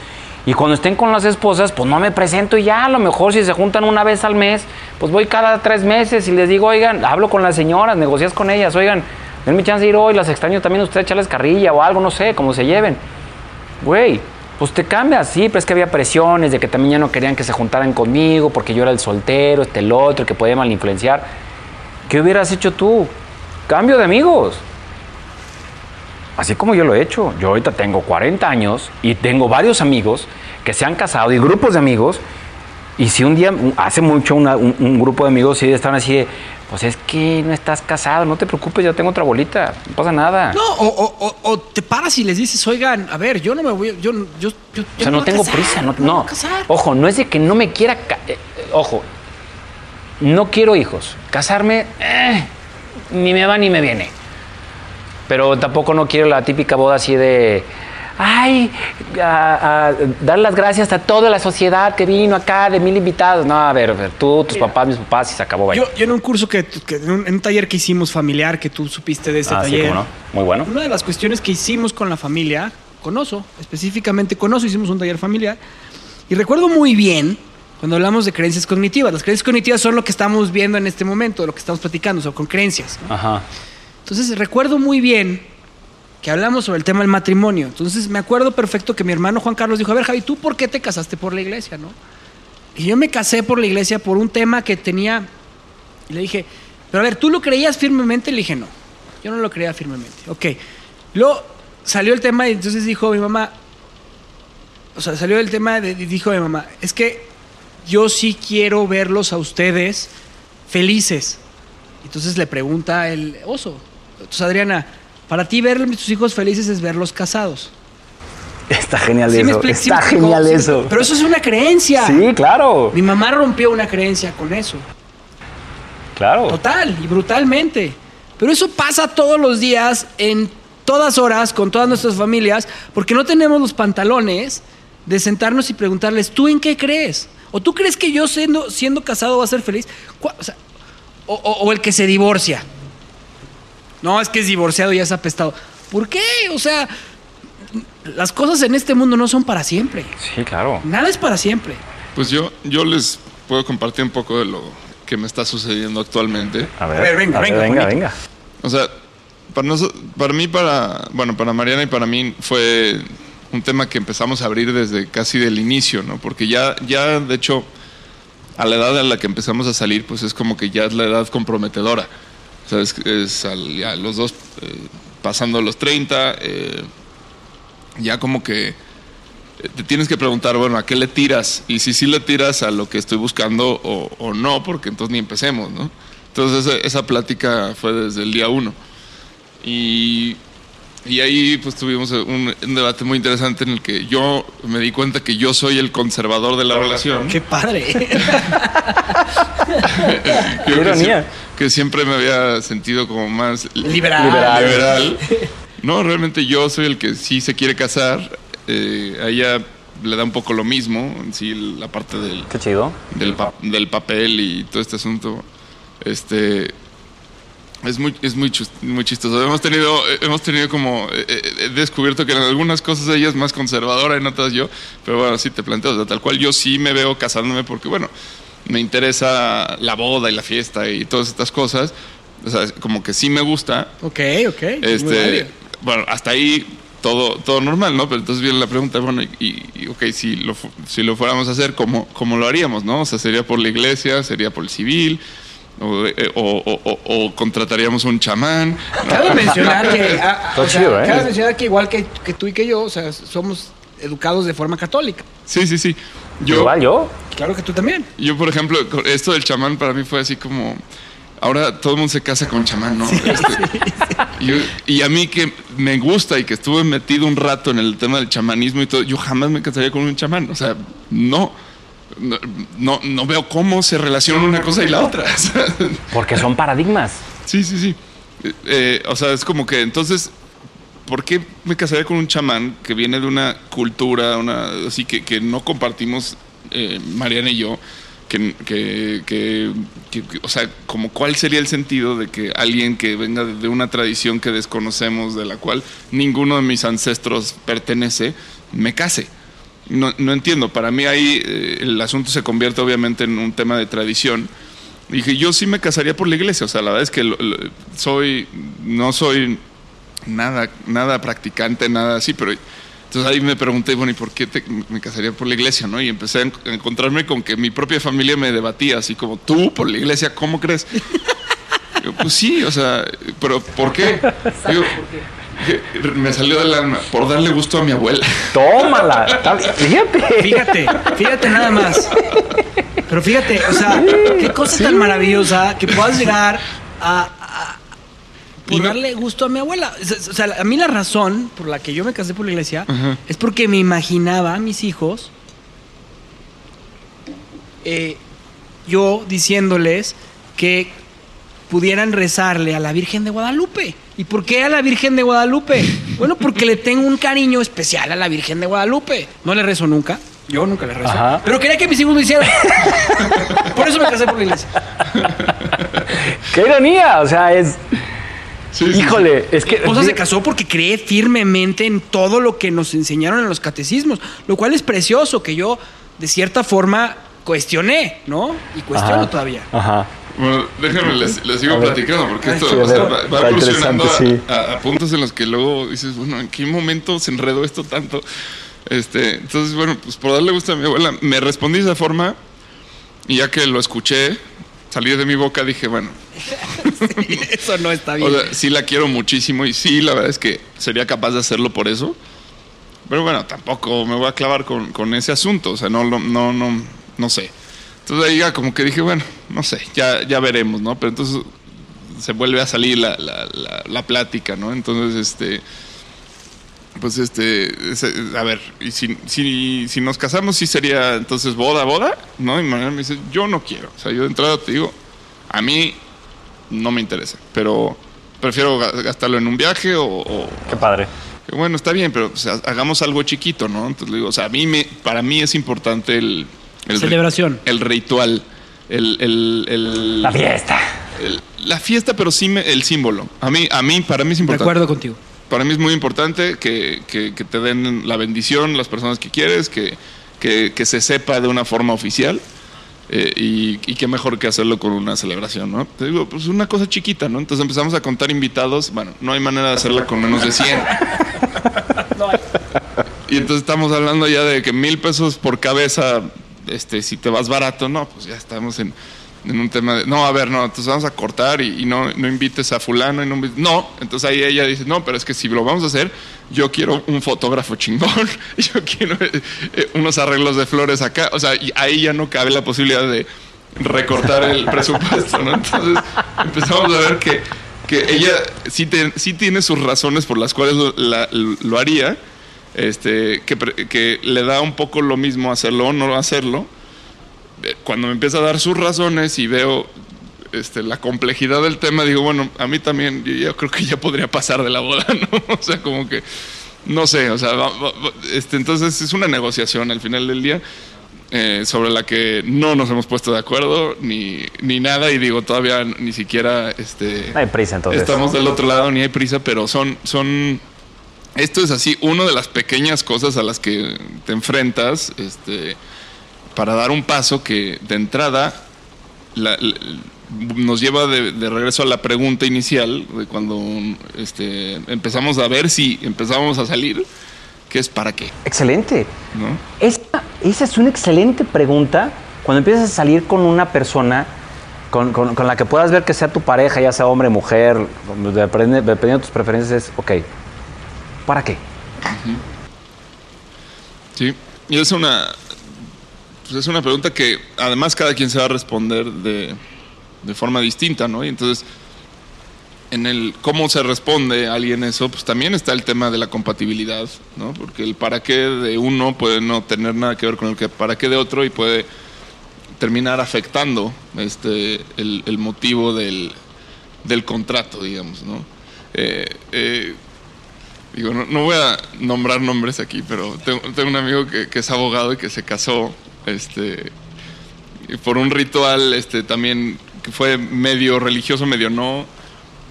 E: y cuando estén con las esposas, pues no me presento y ya, a lo mejor si se juntan una vez al mes, pues voy cada tres meses y les digo, oigan, hablo con las señoras, negocias con ellas, oigan, denme chance de ir hoy, las extraño también ustedes, echarles carrilla o algo, no sé, cómo se lleven. Güey, pues te cambias, sí, pero es que había presiones de que también ya no querían que se juntaran conmigo porque yo era el soltero, este el otro, que podía mal influenciar. ¿Qué hubieras hecho tú? Cambio de amigos. Así como yo lo he hecho. Yo ahorita tengo 40 años y tengo varios amigos que se han casado y grupos de amigos. Y si un día, hace mucho, una- un, un grupo de amigos sí estaban así de, pues es que no estás casado, no te preocupes, yo tengo otra bolita, no pasa nada.
D: No, o, o- o- o te paras y les dices, oigan, a ver, yo no me voy, yo, yo, yo,
E: O sea, no tengo
D: casar,
E: prisa, no, no.
D: casar".
E: Ojo, no es de que no me quiera, eh, eh, ojo, no quiero hijos. Casarme, eh, ni me va ni me viene. Pero tampoco no quiero la típica boda así de, ay, a- a dar las gracias a toda la sociedad que vino acá, de mil invitados. No, a ver, a ver, tú, tus papás, mis papás, y se acabó, vaya.
D: Yo, yo en un curso que, que- en, un, en un taller que hicimos familiar, que tú supiste de este
E: ah, sí,
D: taller,
E: cómo no. Muy bueno.
D: una de las cuestiones que hicimos con la familia, con Oso, específicamente con Oso, hicimos un taller familiar, y recuerdo muy bien cuando hablamos de creencias cognitivas. Las creencias cognitivas son lo que estamos viendo en este momento, lo que estamos platicando, son con creencias. ¿no?
E: Ajá.
D: Entonces recuerdo muy bien que hablamos sobre el tema del matrimonio. Entonces me acuerdo perfecto que mi hermano Juan Carlos dijo, a ver Javi, ¿tú por qué te casaste por la iglesia? ¿no? Y yo me casé por la iglesia por un tema que tenía... Y le dije, pero a ver, ¿tú lo creías firmemente? Le dije, no, yo no lo creía firmemente. Ok. Luego salió el tema y entonces dijo mi mamá, o sea, salió el tema y dijo mi mamá, es que yo sí quiero verlos a ustedes felices. Entonces le pregunta el oso. Entonces, Adriana, para ti ver a tus hijos felices es verlos casados.
E: Está genial
D: ¿Sí me
E: eso. Está genial
D: Sí,
E: eso.
D: Pero eso es una creencia.
E: Sí, claro.
D: Mi mamá rompió una creencia con eso.
E: Claro.
D: Total y brutalmente. Pero eso pasa todos los días, en todas horas, con todas nuestras familias, porque no tenemos los pantalones de sentarnos y preguntarles, ¿tú en qué crees? ¿O tú crees que yo siendo, siendo casado va a ser feliz? ¿Cuál- O, sea, o- o- o el que se divorcia. No, es que es divorciado y ya es apestado. ¿Por qué? O sea, las cosas en este mundo no son para siempre.
E: Sí, claro.
D: Nada es para siempre.
C: Pues yo, yo les puedo compartir un poco de lo que me está sucediendo actualmente.
E: A ver,
D: A ver, venga, venga,
E: venga, venga.
C: O sea, para, para mí, para, bueno, para Mariana y para mí fue un tema que empezamos a abrir desde casi del inicio, ¿no? Porque ya, ya de hecho, a la edad a la que empezamos a salir, pues es como que ya es la edad comprometedora. Sea, es, ya los dos eh, pasando los 30, eh, ya como que eh, te tienes que preguntar, bueno, ¿a qué le tiras? Y si sí le tiras a lo que estoy buscando o, o no, porque entonces ni empecemos, ¿no? Entonces esa, esa plática fue desde el día uno. Y Y ahí pues tuvimos un, un debate muy interesante en el que yo me di cuenta que yo soy el conservador de la relación.
D: Qué padre.
C: Que,
E: ironía.
C: que siempre me había sentido como más
D: Liberal.
E: Liberal.
C: liberal. No, realmente yo soy el que sí se quiere casar. Eh, a ella le da un poco lo mismo, en sí, la parte del,
E: Qué chido.
C: del, pa- del papel y todo este asunto. Este es muy, es muy, muy chistoso. Hemos tenido, eh, hemos tenido como eh, eh, he descubierto que en algunas cosas ella es más conservadora, en otras yo, pero bueno, sí te planteo, o sea, tal cual yo sí me veo casándome porque bueno, me interesa la boda y la fiesta y todas estas cosas. O sea, como que sí me gusta,
D: ok, ok.
C: este, bueno, hasta ahí todo, todo normal, ¿no? Pero entonces viene la pregunta, bueno, y, y, ok, si lo, si lo fuéramos a hacer, ¿cómo, ¿cómo lo haríamos, no? O sea, ¿sería por la iglesia? ¿Sería por el civil? ¿O, eh, o- o- o- o contrataríamos un chamán?
D: Cabe mencionar que, ah, sea,
E: chido, ¿eh?
D: cabe mencionar que igual que, que tú y que yo, o sea, somos educados de forma católica.
C: Sí, sí, sí. Yo,
E: Igual yo.
D: Claro que tú también.
C: yo, por ejemplo, esto del chamán para mí fue así como... Ahora todo el mundo se casa con chamán, ¿no? Este, yo- y a mí que me gusta y que estuve metido un rato en el tema del chamanismo y todo, yo jamás me casaría con un chamán. O sea, no. No, no, veo cómo se relaciona una cosa y la otra.
E: Porque son paradigmas.
C: sí, sí, sí. Eh, eh, o sea, es como que entonces, ¿por qué me casaría con un chamán que viene de una cultura, una así que, que no compartimos eh, Mariana y yo? Que, que, que- que- que- o sea, como cuál sería el sentido de que alguien que venga de una tradición que desconocemos, de la cual ninguno de mis ancestros pertenece, me case. No, no entiendo, para mí ahí eh, el asunto se convierte obviamente en un tema de tradición. Dije, yo sí me casaría por la iglesia, o sea, la verdad es que lo- lo- soy, no soy nada, nada practicante, nada así, pero entonces ahí me pregunté, bueno, ¿y por qué te- me casaría por la iglesia, no? Y empecé a en- a encontrarme con que mi propia familia me debatía, así como, tú por la iglesia, ¿cómo crees? Yo, pues sí, o sea, pero ¿por qué? Yo, me salió del alma, por darle gusto a mi abuela.
E: Tómala. Fíjate.
D: Fíjate, fíjate nada más. Pero fíjate, o sea, qué cosa tan maravillosa que puedas llegar a, por darle gusto a mi abuela. O sea, a mí la razón por la que yo me casé por la iglesia es porque me imaginaba a mis hijos eh, yo diciéndoles que pudieran rezarle a la Virgen de Guadalupe. ¿Y por qué a la Virgen de Guadalupe? Bueno, porque le tengo un cariño especial a la Virgen de Guadalupe. No le rezo nunca. Yo nunca le rezo.
E: Ajá.
D: Pero quería que mis hijos lo hicieran. por eso me casé por la iglesia.
E: Qué ironía. O sea, es.
C: Sí, sí, sí.
E: Híjole, es que.
D: Esposa se casó porque cree firmemente en todo lo que nos enseñaron en los catecismos, lo cual es precioso que yo, de cierta forma, cuestioné, ¿no? Y cuestiono
E: Ajá.
D: todavía.
E: Ajá.
C: Bueno, déjenme, les, les sigo
E: A ver.
C: platicando, porque esto
E: sí,
C: o sea,
E: ver,
C: va, va evolucionando a,
E: interesante, sí.
C: a- a puntos en los que luego dices, bueno, ¿en qué momento se enredó esto tanto? Este, entonces, bueno, pues por darle gusto a mi abuela, me respondí de esa forma y ya que lo escuché salir de mi boca, dije, bueno,
D: Eso no está bien.
C: o sea, sí la quiero muchísimo y sí, la verdad es que sería capaz de hacerlo por eso. Pero bueno, tampoco me voy a clavar con, con ese asunto, o sea, no, no, no, no, no sé. Entonces ahí ya como que dije, bueno, no sé, ya, ya veremos, ¿no? Pero entonces se vuelve a salir la, la, la, la plática, ¿no? Entonces, este, pues este, a ver, y si, si, si nos casamos, sí sería entonces boda, boda, ¿no? Y Manuel me dice, yo no quiero, o sea, yo de entrada te digo, a mí no me interesa, pero prefiero ga- gastarlo en un viaje o, o-
E: Qué padre.
C: bueno, está bien, pero hagamos algo chiquito, ¿no? Entonces le digo, o sea, a mí me, para mí es importante el, el
D: Celebración.
C: el ritual, el, el, el-
E: La fiesta.
C: el- la fiesta, pero sí me- el símbolo. A mí, a mí, para mí es
D: De
C: importante.
D: acuerdo contigo.
C: Para mí es muy importante que, que- que te den la bendición las personas que quieres, que, que- que se sepa de una forma oficial. eh, y, y qué mejor que hacerlo con una celebración, ¿no? Te digo, pues una cosa chiquita, ¿no? Entonces empezamos a contar invitados. Bueno, no hay manera de hacerla con menos de 100. Y entonces estamos hablando ya de que mil pesos por cabeza, este, si te vas barato, no, pues ya estamos en, en un tema de, no, a ver, no, entonces vamos a cortar y, y no, no invites a fulano y no entonces ahí ella dice, no, pero es que si lo vamos a hacer, yo quiero un fotógrafo chingón, yo quiero eh, eh, unos arreglos de flores acá, o sea, y ahí ya no cabe la posibilidad de recortar el presupuesto, ¿no? Entonces empezamos a ver que que ella sí, te- sí tiene sus razones por las cuales lo, la- lo haría, este, que, que le da un poco lo mismo hacerlo o no hacerlo. Eh, Cuando me empieza a dar sus razones y veo este, la complejidad del tema, digo, bueno, a mí también, yo, yo creo que ya podría pasar de la boda, ¿no? O sea, como que, no sé, o sea, va- va- este, entonces es una negociación al final del día eh, sobre la que no nos hemos puesto de acuerdo ni, ni nada y digo, todavía ni siquiera este,
E: No hay prisa entonces.
C: estamos del otro lado, ni hay prisa, pero son, son, esto es así, una de las pequeñas cosas a las que te enfrentas este, para dar un paso que de entrada la- la- nos lleva de, de regreso a la pregunta inicial, de cuando este, empezamos a ver si empezamos a salir, que es para qué,
E: Excelente.
C: ¿no?
E: Esa, esa es una excelente pregunta cuando empiezas a salir con una persona con, con- con la que puedas ver que sea tu pareja, ya sea hombre, mujer, depende- dependiendo de tus preferencias, es, ok, ¿para qué?
C: Sí, y es una, pues es una pregunta que además cada quien se va a responder de, de forma distinta, ¿no? Y entonces, en el cómo se responde a alguien eso, pues también está el tema de la compatibilidad, ¿no? Porque el para qué de uno puede no tener nada que ver con el que para qué de otro y puede terminar afectando este el, motivo del, del contrato, digamos, ¿no? Eh, eh, Digo, no, no voy a nombrar nombres aquí, pero tengo, un amigo que, es abogado y que se casó este, por un ritual este, también que fue medio religioso, medio no.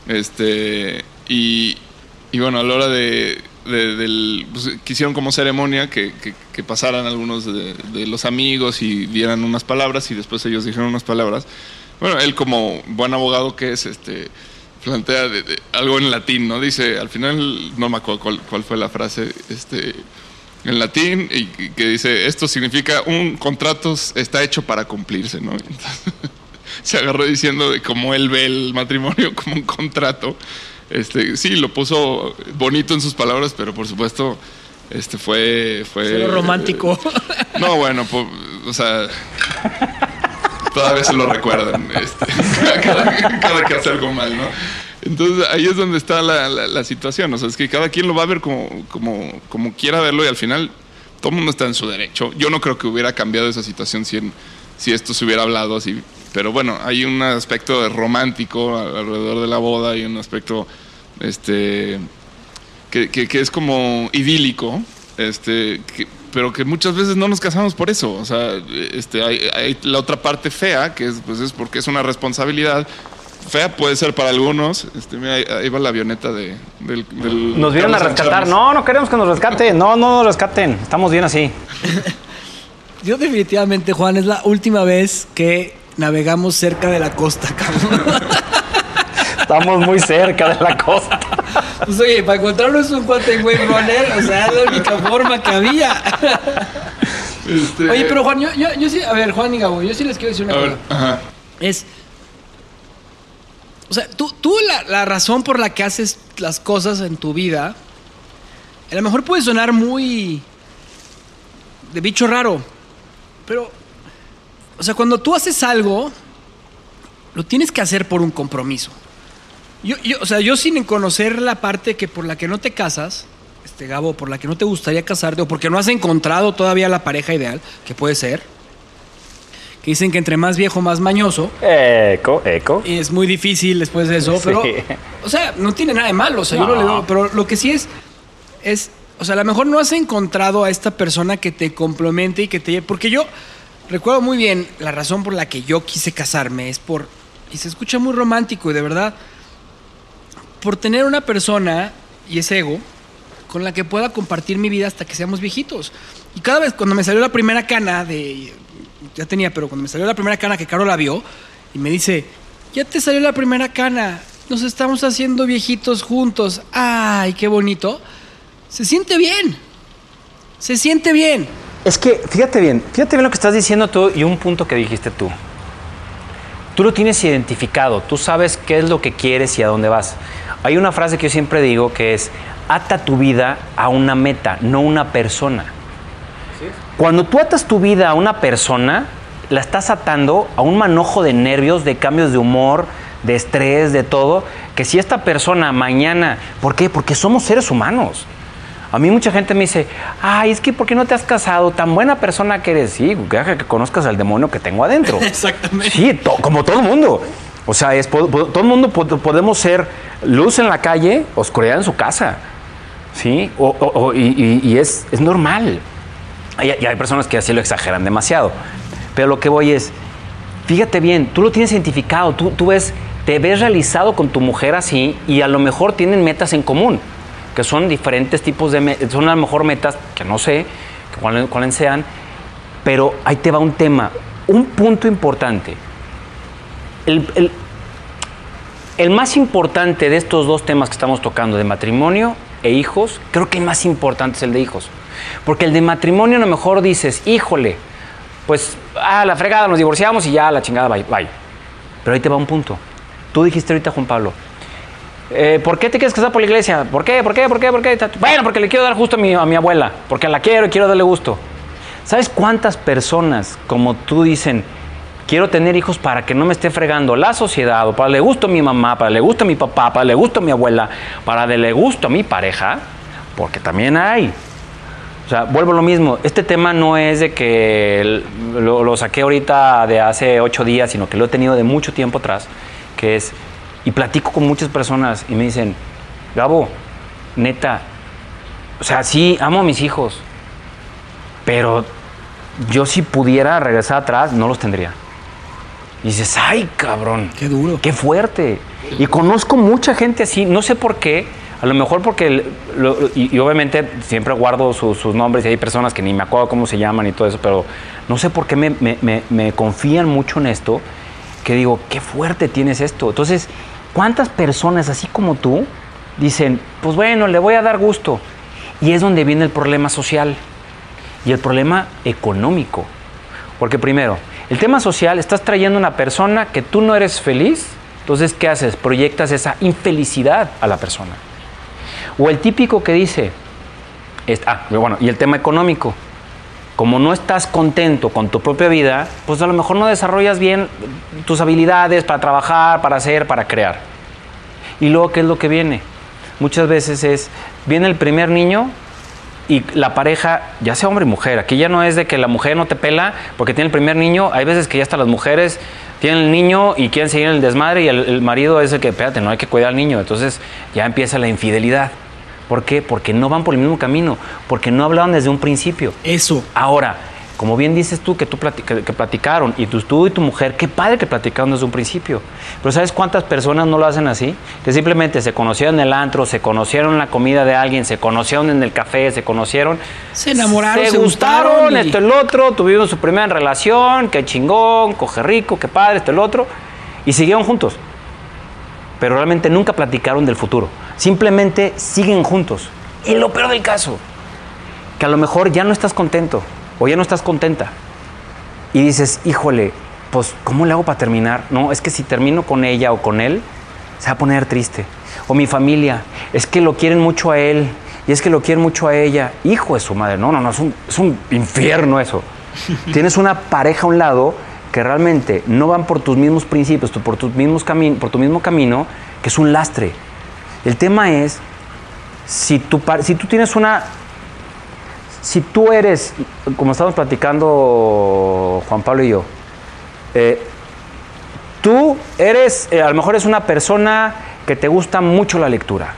C: Este, y, y bueno, a la hora de, de- del, pues, quisieron como ceremonia que, que- pasaran algunos de los amigos y dieran unas palabras y después ellos dijeron unas palabras. Bueno, él como buen abogado que es, este, plantea de- de- algo en latín, ¿no? Dice, al final, no me acuerdo cuál, cuál fue la frase, este, en latín, y, y que dice, esto significa un contrato está hecho para cumplirse, ¿no? Entonces, se agarró diciendo de cómo él ve el matrimonio como un contrato. Este, sí, lo puso bonito en sus palabras, pero por supuesto, este fue, fue
D: Cero romántico.
C: no, bueno, po- o sea, todavía se lo recuerdan, este, cada, que hace algo mal, ¿no? Entonces ahí es donde está la, la- situación, o sea, es que cada quien lo va a ver como, como, como quiera verlo y al final todo el mundo está en su derecho. Yo no creo que hubiera cambiado esa situación si, si esto se hubiera hablado así, pero bueno, hay un aspecto romántico alrededor de la boda y un aspecto, este, que, que- es como idílico, este, pero que muchas veces no nos casamos por eso. O sea, este, hay, hay la otra parte fea, que es, pues es porque es una responsabilidad. Fea puede ser para algunos. Este, mira, ahí, va la avioneta de, del, del
E: Nos vienen a rescatar. No, no queremos que nos rescaten. No, no nos rescaten. Estamos bien así.
D: Yo definitivamente, Juan, es la última vez que navegamos cerca de la costa, cabrón.
E: Estamos muy cerca de la costa.
D: Pues oye, para encontrarnos un cuate en Wave Runner, o sea, es la única forma que había.
C: Este,
D: Oye, pero Juan, yo, yo, yo sí, a ver, Juan y Gabo, yo sí les quiero decir una
C: A
D: cosa.
C: ver, ajá.
D: Es. O sea, tú, tú la, la razón por la que haces las cosas en tu vida, a lo mejor puede sonar muy. de bicho raro. Pero. O sea, cuando tú haces algo, lo tienes que hacer por un compromiso. Yo, yo, o sea, yo sin conocer la parte que por la que no te casas, este Gabo, por la que no te gustaría casarte, o porque no has encontrado todavía la pareja ideal, que puede ser, que dicen que entre más viejo, más mañoso,
E: Eco, eco.
D: y es muy difícil después de eso,
E: Sí.
D: pero, o sea, no tiene nada de malo, o sea, yo no le veo, pero lo que sí es, es, o sea, a lo mejor no has encontrado a esta persona que te complemente y que te lleve, porque yo recuerdo muy bien la razón por la que yo quise casarme, es por, y se escucha muy romántico y de verdad, por tener una persona, y es ego, con la que pueda compartir mi vida hasta que seamos viejitos. Y cada vez cuando me salió la primera cana de ya tenía, pero cuando me salió la primera cana que Caro la vio y me dice, "Ya te salió la primera cana. Nos estamos haciendo viejitos juntos. Ay, qué bonito." Se siente bien. Se siente bien.
E: Es que, fíjate bien, fíjate bien lo que estás diciendo tú y un punto que dijiste tú. Tú lo tienes identificado, tú sabes qué es lo que quieres y a dónde vas. Hay una frase que yo siempre digo que es, ata tu vida a una meta, no una persona. Cuando tú atas tu vida a una persona, la estás atando a un manojo de nervios, de cambios de humor, de estrés, de todo, que si esta persona mañana, ¿por qué? Porque somos seres humanos. A mí mucha gente me dice, ay, es que ¿por qué no te has casado? Tan buena persona que eres. Sí, que, que conozcas al demonio que tengo adentro.
D: Exactamente.
E: Sí, to- como todo el mundo. O sea, es, todo el mundo po- podemos ser luz en la calle, oscuridad en su casa. ¿Sí? O- y es, es normal. Y, hay personas que así lo exageran demasiado. Pero lo que voy es, fíjate bien, tú lo tienes identificado, tú, tú ves, te ves realizado con tu mujer así y a lo mejor tienen metas en común, que son diferentes tipos de, me- son a lo mejor metas que no sé cuáles sean, pero ahí te va un tema, un punto importante. El, el- más importante de estos dos temas que estamos tocando, de matrimonio e hijos, creo que el más importante es el de hijos. Porque el de matrimonio a lo mejor dices, híjole, pues a la fregada nos divorciamos y ya la chingada, bye, bye. Pero ahí te va un punto. Tú dijiste ahorita, Juan Pablo, eh, ¿por qué te quieres casar por la iglesia? ¿Por qué? ¿Por qué? ¿Por qué? ¿Por qué? Bueno, porque le quiero dar gusto a mi, a mi abuela, porque la quiero y quiero darle gusto. ¿Sabes cuántas personas como tú dicen, quiero tener hijos para que no me esté fregando la sociedad, o para le gusto a mi mamá, para le gusto a mi papá, para le gusto a mi abuela, para le gusto a mi pareja? Porque también hay. O sea, vuelvo a lo mismo. Este tema no es de que lo, lo saqué ahorita de hace ocho días, sino que lo he tenido de mucho tiempo atrás, que es, y platico con muchas personas y me dicen, Gabo, neta, o sea, sí, amo a mis hijos, pero yo si pudiera regresar atrás, no los tendría. Y dices, ay, cabrón.
D: Qué duro.
E: Qué fuerte. Y conozco mucha gente así, no sé por qué, a lo mejor porque, lo- y, y obviamente siempre guardo su- sus nombres y hay personas que ni me acuerdo cómo se llaman y todo eso, pero no sé por qué me, me- me- me confían mucho en esto, que digo, qué fuerte tienes esto. Entonces, ¿cuántas personas así como tú dicen, pues bueno, le voy a dar gusto? Y es donde viene el problema social y el problema económico. Porque primero, el tema social, estás trayendo una persona que tú no eres feliz, entonces ¿qué haces? Proyectas esa infelicidad a la persona. O el típico que dice, ah, bueno, y el tema económico. Como no estás contento con tu propia vida, pues a lo mejor no desarrollas bien tus habilidades para trabajar, para hacer, para crear. Y luego, ¿qué es lo que viene? Muchas veces es, viene el primer niño y la pareja, ya sea hombre y mujer, aquí ya no es de que la mujer no te pela porque tiene el primer niño, hay veces que ya hasta las mujeres tienen el niño y quieren seguir en el desmadre y el, el marido es el que, espérate, no hay que cuidar al niño, entonces ya empieza la infidelidad. ¿Por qué? Porque no van por el mismo camino, porque no hablaron desde un principio.
D: Eso.
E: Ahora, como bien dices tú que, tú que, que platicaron, y tú, tú y tu mujer, qué padre que platicaron desde un principio. Pero ¿sabes cuántas personas no lo hacen así? Que simplemente se conocieron en el antro, se conocieron en la comida de alguien, se conocieron en el café, se conocieron.
D: Se enamoraron,
E: se,
D: se
E: gustaron,
D: gustaron y-
E: esto el otro, tuvieron su primera relación, qué chingón, coge rico, qué padre, esto el otro, y siguieron juntos. Pero realmente nunca platicaron del futuro. Simplemente siguen juntos. Y lo peor del caso, que a lo mejor ya no estás contento o ya no estás contenta. Y dices, híjole, pues ¿cómo le hago para terminar? No, es que si termino con ella o con él, se va a poner triste. O mi familia, es que lo quieren mucho a él y es que lo quieren mucho a ella. Hijo de su madre, no, no, no, es un, es un infierno eso. Tienes una pareja a un lado que realmente no van por tus mismos principios, por, tus mismos por tu mismo camino, que es un lastre. El tema es, si si tú tienes una si tú eres, como estamos platicando Juan Pablo y yo, eh, tú eres, eh, a lo mejor es una persona que te gusta mucho la lectura.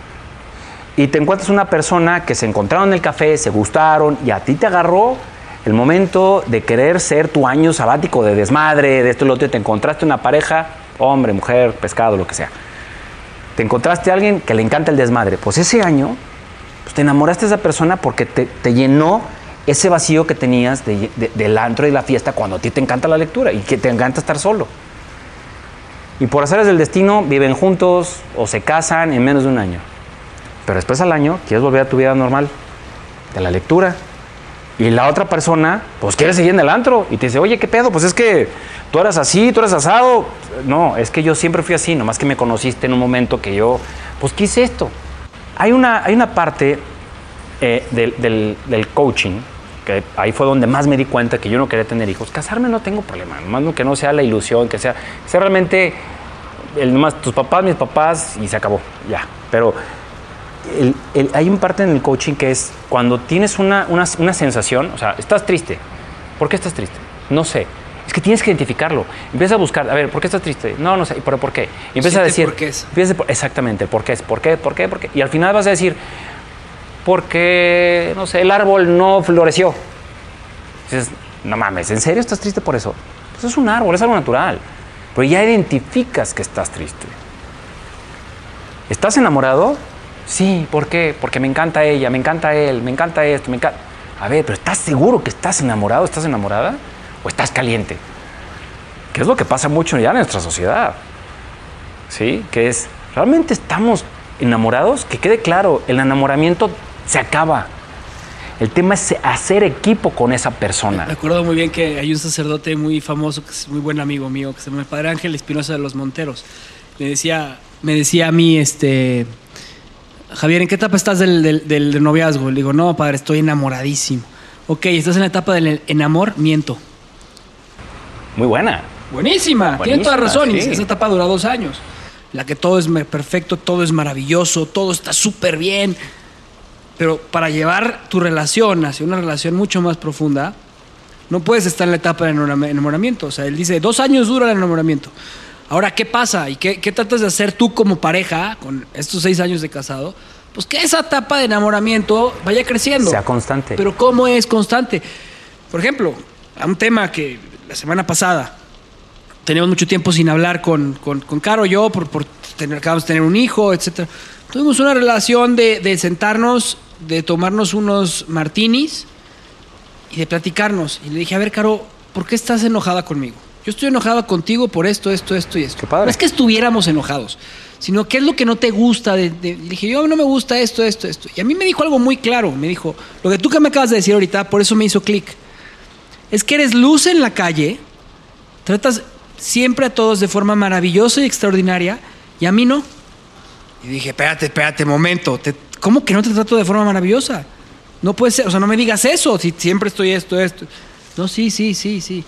E: Y te encuentras una persona que se encontraron en el café, se gustaron y a ti te agarró el momento de querer ser tu año sabático de desmadre, de esto y lo otro, te encontraste una pareja, hombre, mujer, pescado, lo que sea. Te encontraste a alguien que le encanta el desmadre. Pues ese año pues te enamoraste de esa persona porque te, llenó ese vacío que tenías de- de- del antro y la fiesta cuando a ti te encanta la lectura y que te encanta estar solo. Y por hacerles del destino, viven juntos o se casan en menos de un año. Pero después al año quieres volver a tu vida normal, de la lectura. Y la otra persona, pues quiere seguir en el antro y te dice, oye, ¿qué pedo? Pues es que tú eras así, tú eras asado. No, es que yo siempre fui así, nomás que me conociste en un momento que yo, pues quise esto. Hay una, hay una parte eh, del, del- del coaching, que ahí fue donde más me di cuenta que yo no quería tener hijos. Casarme no tengo problema, nomás no que no sea la ilusión, que sea, sea realmente el, nomás tus papás, mis papás y se acabó, ya. Pero hay un parte en el coaching que es cuando tienes una, una, una sensación, o sea, estás triste. ¿Por qué estás triste? No sé. Es que tienes que identificarlo. Empieza a buscar, a ver, ¿por qué estás triste? No, no sé, ¿pero por qué? Y empieza a
D: Siete
E: decir.
D: porqués.
E: empieza por- exactamente, ¿por qué es? ¿Por qué? ¿Por qué? ¿Por qué? Y al final vas a decir, porque, no sé, el árbol no floreció. Dices, no mames, ¿en serio estás triste por eso? Pues es un árbol, es algo natural. Pero ya identificas que estás triste. ¿Estás enamorado? Sí, ¿por qué? Porque me encanta ella, me encanta él, me encanta esto, me encanta... A ver, pero ¿estás seguro que estás enamorado, estás enamorada? ¿O estás caliente? Que es lo que pasa mucho ya en nuestra sociedad. ¿Sí? Que es, ¿realmente estamos enamorados? Que quede claro, el enamoramiento se acaba. El tema es hacer equipo con esa persona.
D: Me acuerdo muy bien que hay un sacerdote muy famoso, que es muy buen amigo mío, que se llama el Padre Ángel Espinosa de los Monteros. Me decía, me decía a mí, este, Javier, ¿en qué etapa estás del, del- del noviazgo? Le digo, no, padre, estoy enamoradísimo. Ok, ¿estás en la etapa del enamoramiento?
E: Muy buena.
D: Buenísima, tiene toda razón. Y esa etapa dura dos años. La que todo es perfecto, todo es maravilloso, todo está súper bien. Pero para llevar tu relación hacia una relación mucho más profunda, no puedes estar en la etapa de enamora- enamoramiento. O sea, él dice, dos años dura el enamoramiento. Ahora, ¿qué pasa? ¿Y qué, qué tratas de hacer tú como pareja con estos seis años de casado? Pues que esa etapa de enamoramiento vaya creciendo.
E: Sea constante.
D: Pero ¿cómo es constante? Por ejemplo, a un tema que la semana pasada teníamos mucho tiempo sin hablar con, con, con Caro yo por, por tener, acabamos de tener un hijo, etcétera. Tuvimos una relación de, de sentarnos, de tomarnos unos martinis y de platicarnos. Y le dije, a ver, Caro, ¿por qué estás enojada conmigo? Yo estoy enojada contigo por esto, esto, esto y esto.
E: Qué padre.
D: No es que estuviéramos enojados, sino qué es lo que no te gusta. De, de- le dije, yo no me gusta esto, esto, esto. Y a mí me dijo algo muy claro. Me dijo, lo que tú que me acabas de decir ahorita, por eso me hizo clic. Es que eres luz en la calle, tratas siempre a todos de forma maravillosa y extraordinaria, y a mí no. Y dije, espérate, espérate, momento. te- ¿Cómo que no te trato de forma maravillosa? No puede ser, o sea, no me digas eso, si siempre estoy esto, esto. No, sí, sí, sí, sí.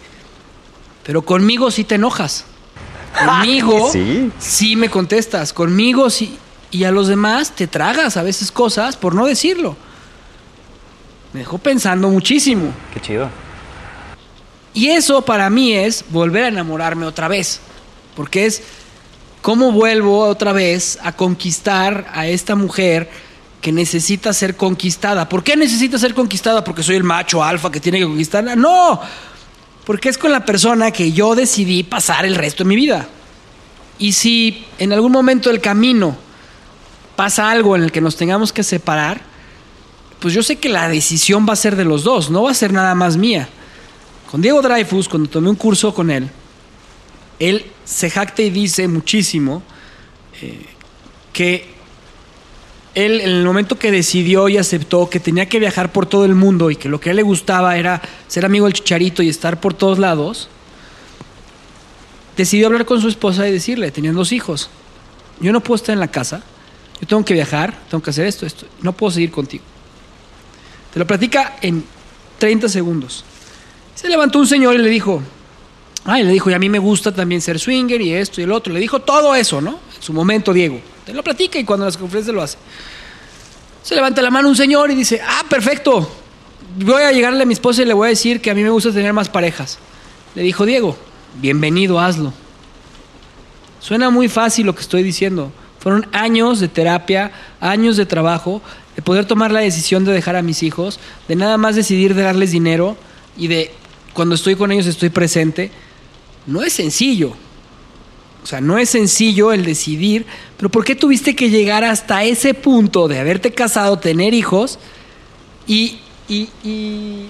D: Pero conmigo sí te enojas. Conmigo
E: Sí.
D: sí me contestas. Conmigo sí. Y a los demás te tragas a veces cosas por no decirlo. Me dejó pensando muchísimo.
E: Qué chido.
D: Y eso para mí es volver a enamorarme otra vez. Porque es cómo vuelvo otra vez a conquistar a esta mujer que necesita ser conquistada. ¿Por qué necesita ser conquistada? ¿Porque soy el macho alfa que tiene que conquistarla? No, porque es con la persona que yo decidí pasar el resto de mi vida. Y si en algún momento del camino pasa algo en el que nos tengamos que separar, pues yo sé que la decisión va a ser de los dos, no va a ser nada más mía. Con Diego Dreyfus, cuando tomé un curso con él, él se jacta y dice muchísimo eh, que él en el momento que decidió y aceptó que tenía que viajar por todo el mundo y que lo que a él le gustaba era ser amigo del chicharito y estar por todos lados, decidió hablar con su esposa y decirle, tenían dos hijos, yo no puedo estar en la casa, yo tengo que viajar, tengo que hacer esto, esto, no puedo seguir contigo. Te lo platica en 30 segundos. Se levantó un señor y le dijo, ay, le dijo, y a mí me gusta también ser swinger y esto y el otro. Le dijo todo eso, ¿no? En su momento, Diego. Te lo platica y cuando las conferencias lo hace. Se levanta la mano un señor y dice, ah, perfecto. Voy a llegarle a mi esposa y le voy a decir que a mí me gusta tener más parejas. Le dijo Diego, bienvenido, hazlo. Suena muy fácil lo que estoy diciendo. Fueron años de terapia, años de trabajo, de poder tomar la decisión de dejar a mis hijos, de nada más decidir de darles dinero y de cuando estoy con ellos estoy presente. No es sencillo. O sea, no es sencillo el decidir, pero ¿por qué tuviste que llegar hasta ese punto de haberte casado, tener hijos y, y, y,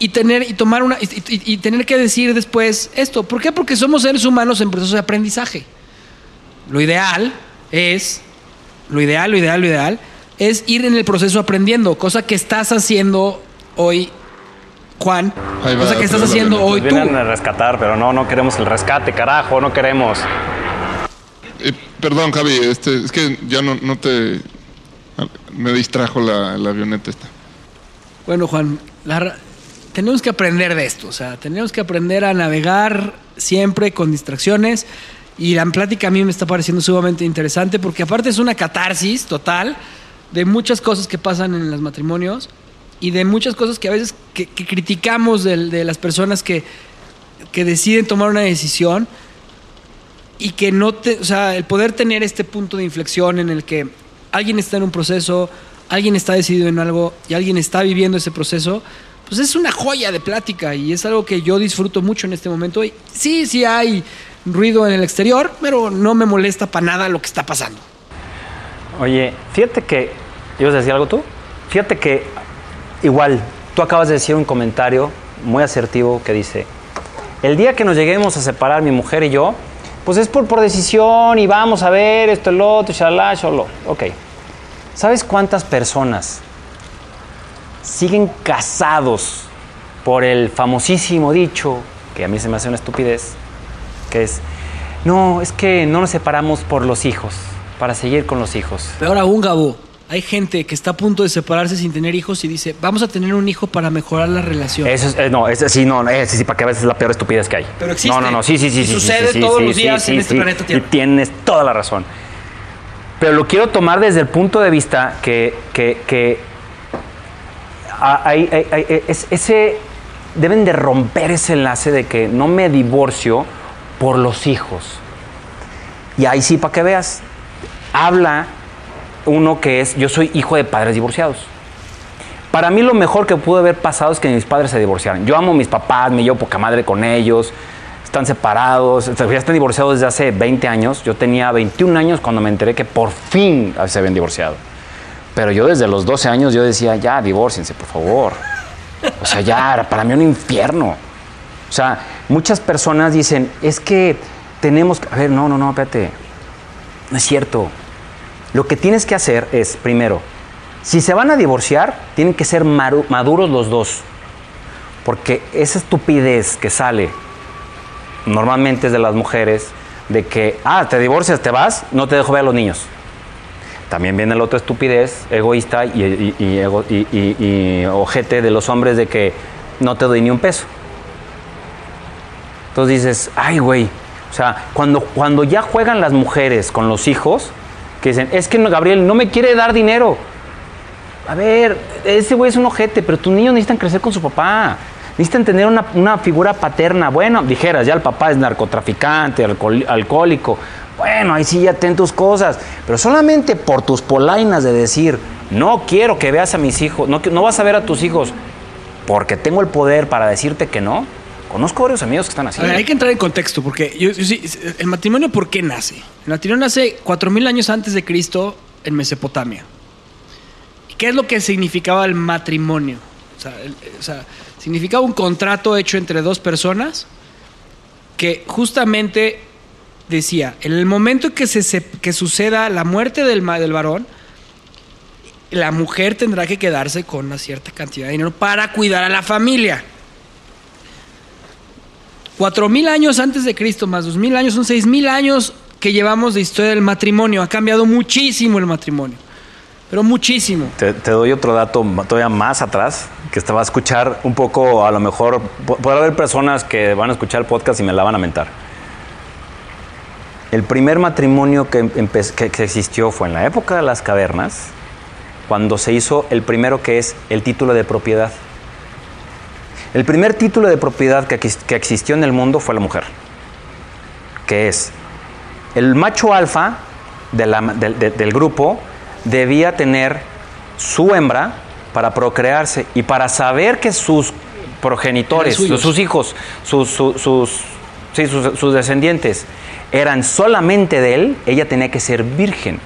D: y tener y tomar una y, tener que decir después esto? ¿Por qué? Porque somos seres humanos en proceso de aprendizaje. Lo ideal es, lo ideal, lo ideal, lo ideal, es ir en el proceso aprendiendo, cosa que estás haciendo hoy, Juan,
C: Ahí va,
D: cosa que estás haciendo hoy
E: Nos
D: tú.
E: vienen a rescatar, pero no, no queremos el rescate, carajo, no queremos.
C: Eh, perdón, Javi, este, es que ya no, no te... Me distrajo la, la avioneta esta.
D: Bueno, Juan, la tenemos que aprender de esto, o sea, tenemos que aprender a navegar siempre con distracciones Y la plática a mí me está pareciendo sumamente interesante porque aparte es una catarsis total de muchas cosas que pasan en los matrimonios y de muchas cosas que a veces que, criticamos de, las personas que, que deciden tomar una decisión y que no te, o sea, el poder tener este punto de inflexión en el que alguien está en un proceso, alguien está decidido en algo y alguien está viviendo ese proceso, pues es una joya de plática y es algo que yo disfruto mucho en este momento. Y sí, sí hay ruido en el exterior, pero no me molesta para nada lo que está pasando.
E: Oye, fíjate que. ¿Ibas a decir algo tú? Fíjate que, igual, tú acabas de decir un comentario muy asertivo que dice: El día que nos lleguemos a separar mi mujer y yo, pues es por, por decisión y vamos a ver esto, el otro, shalá, shaló. Ok. ¿Sabes cuántas personas siguen casados por el famosísimo dicho, que a mí se me hace una estupidez, que es: No, es que no nos separamos por los hijos, para seguir con los hijos.
D: Peor aún, Gabo, hay gente que está a punto de separarse sin tener hijos y dice, vamos a tener un hijo para mejorar la relación.
E: Eso es, eh, no, ese sí, no, ese sí, para que veas es la peor estupidez que hay.
D: Pero existe.
E: No, no, no, sí, sí, sí.
D: Y
E: sí,
D: sucede
E: sí,
D: todos
E: sí,
D: los
E: sí,
D: días
E: sí,
D: en este
E: sí.
D: planeta Tierra.
E: Y tienes toda la razón. Pero lo quiero tomar desde el punto de vista que, que, que a- hay- hay- hay- es- ese, deben de romper ese enlace de que no me divorcio por los hijos. Y ahí sí, para que veas, habla uno que es, yo soy hijo de padres divorciados. Para mí lo mejor que pudo haber pasado es que mis padres se divorciaran. Yo amo a mis papás, me llevo poca madre con ellos, están separados, ya están divorciados desde hace 20 años. Yo tenía 21 años cuando me enteré que por fin se habían divorciado. Pero yo desde los 12 años yo decía, ya, divórciense, por favor. O sea, ya, era para mí un infierno. O sea, muchas personas dicen, es que tenemos que... A ver, no, no, no, espérate. No es cierto. Lo que tienes que hacer es, primero, si se van a divorciar, tienen que ser maduros los dos. Porque esa estupidez que sale normalmente es de las mujeres, de que, ah, te divorcias, te vas, no te dejo ver a los niños. También viene la otra estupidez egoísta y, y- y ego- y ojete de los hombres de que no te doy ni un peso. Entonces dices, ay, güey. O sea, cuando, cuando ya juegan las mujeres con los hijos, que dicen, es que no, Gabriel no me quiere dar dinero. A ver, ese güey es un ojete, pero tus niños necesitan crecer con su papá. Necesitan tener una, una figura paterna. Bueno, dijeras, ya el papá es narcotraficante, alcohólico. Bueno, ahí sí ya ten tus cosas. Pero solamente por tus polainas de decir, no quiero que veas a mis hijos, no, no vas a ver a tus hijos porque tengo el poder para decirte que no. Conozco varios amigos que están
D: ver, hay que entrar en contexto, porque el matrimonio, ¿por qué nace? El matrimonio nace 4.000 años antes de Cristo en Mesopotamia. ¿Y ¿Qué es lo que significaba el matrimonio? O sea, significaba un contrato hecho entre dos personas que justamente decía, en el momento que, se, que suceda la muerte del, del varón, la mujer tendrá que quedarse con una cierta cantidad de dinero para cuidar a la familia. Cuatro mil años antes de Cristo, más dos mil años, son seis mil años que llevamos de historia del matrimonio. Ha cambiado muchísimo el matrimonio, pero muchísimo.
E: Te, doy otro dato todavía más atrás, que te va a escuchar un poco, a lo mejor, puede haber personas que van a escuchar el podcast y me la van a mentar. El primer matrimonio que- que existió fue en la época de las cavernas, cuando se hizo el primero que es el título de propiedad. El primer título de propiedad que, exis- que existió en el mundo fue la mujer, que es el macho alfa de la- del- de- del grupo debía tener su hembra para procrearse y para saber que sus progenitores, sus, sus hijos, sus, sus, sus- sí, sus- sus descendientes eran solamente de él, ella tenía que ser virgen.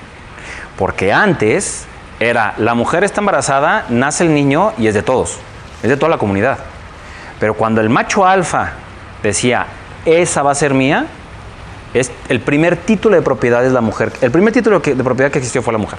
E: Porque antes era la mujer está embarazada, nace el niño y es de todos, es de toda la comunidad. Pero cuando el macho alfa decía, esa va a ser mía, es el primer título de propiedad es la mujer. El primer título que- de propiedad que existió fue la mujer.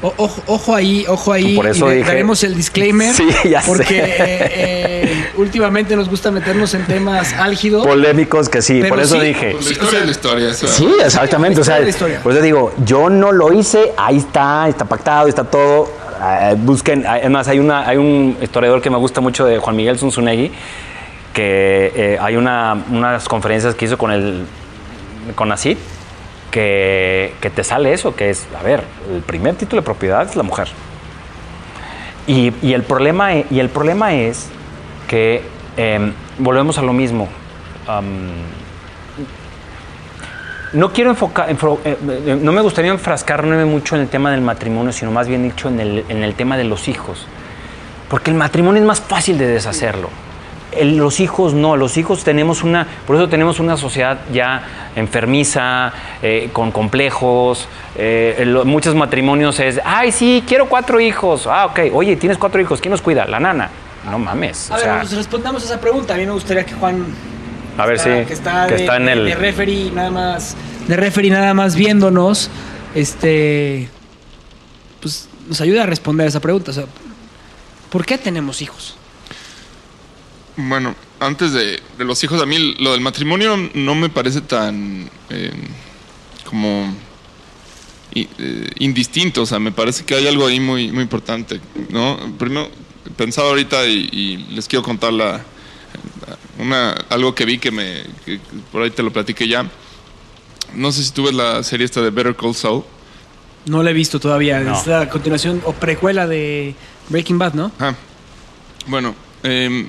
D: O- ojo, ojo ahí, ojo ahí.
E: Por eso
D: y
E: dije-
D: daremos el disclaimer.
E: Sí, ya sé.
D: Porque eh, eh, últimamente nos gusta meternos en temas álgidos.
E: Polémicos que sí, por eso
D: sí,
E: dije.
C: Pues la historia es la historia. o sea,
E: Sí, exactamente. O sea,
D: historia de la historia.
E: por eso digo, yo no lo hice, ahí está, está pactado, está todo. Eh, busquen, eh, es más, hay, una, hay un historiador que me gusta mucho de Juan Miguel Zunzunegui, que eh, hay una, unas conferencias que hizo con el con ACID que, que te sale eso, que es, a ver, el primer título de propiedad es la mujer. Y, y el, problema, y el problema es que em, volvemos a lo mismo. No quiero enfocar, enfo- eh, eh, no me gustaría enfrascarme mucho en el tema del matrimonio, sino más bien dicho en el, en el tema de los hijos. Porque el matrimonio es más fácil de deshacerlo. El- los hijos no, los hijos tenemos una, por eso tenemos una sociedad ya enfermiza, eh, con complejos. eh, muchos matrimonios es, ay, sí, quiero cuatro hijos. Ah, ok, oye, tienes cuatro hijos, ¿quién los cuida? La nana. No mames.
D: A
E: o
D: ver,
E: sea,
D: pues respondamos a esa pregunta. A mí me gustaría que Juan
E: a ver,
D: está-
E: sí,
D: que está,
E: que
D: de,
E: está en
D: de-
E: el...
D: de referee nada más de referee nada más viéndonos este pues nos ayuda a responder esa pregunta o sea ¿por qué tenemos hijos?
C: Bueno, antes de, de los hijos, a mí lo del matrimonio no me parece tan eh, como i- eh, indistinto. O sea, me parece que hay algo ahí muy, muy importante. ¿no? Primero, pensaba ahorita y, y les quiero contar la, una, algo que vi que me que por ahí te lo platiqué ya. No sé si tú ves la serie esta de Better Call Saul.
D: No la he visto todavía
E: No.
D: es la continuación o precuela de Breaking Bad ¿no?
C: Ah, bueno, eh,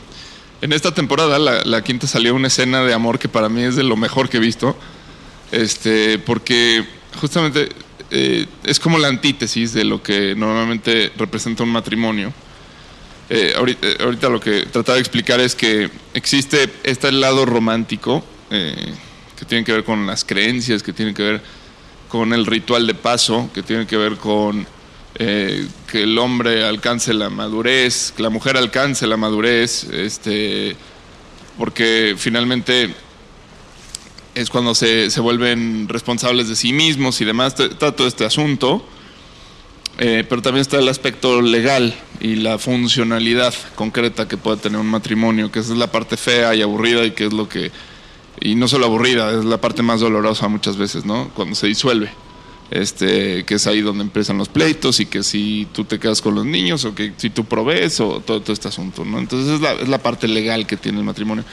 C: en esta temporada, la, la quinta, salió una escena de amor que para mí es de lo mejor que he visto. Este, porque justamente eh, es como la antítesis de lo que normalmente representa un matrimonio. Eh, ahorita, eh, ahorita lo que trataba de explicar es que existe este lado romántico eh, que tiene que ver con las creencias, que tiene que ver con el ritual de paso, que tiene que ver con eh, que el hombre alcance la madurez, que la mujer alcance la madurez, este, porque finalmente es cuando se, se vuelven responsables de sí mismos y demás, está todo este asunto. Eh, pero también está el aspecto legal y la funcionalidad concreta que puede tener un matrimonio, que es la parte fea y aburrida y que es lo que, y no solo aburrida, es la parte más dolorosa muchas veces, ¿no? Cuando se disuelve, este, que es ahí donde empiezan los pleitos y que si tú te quedas con los niños o que si tú provees o todo, todo este asunto, ¿no? Entonces es la, es la parte legal que tiene el matrimonio.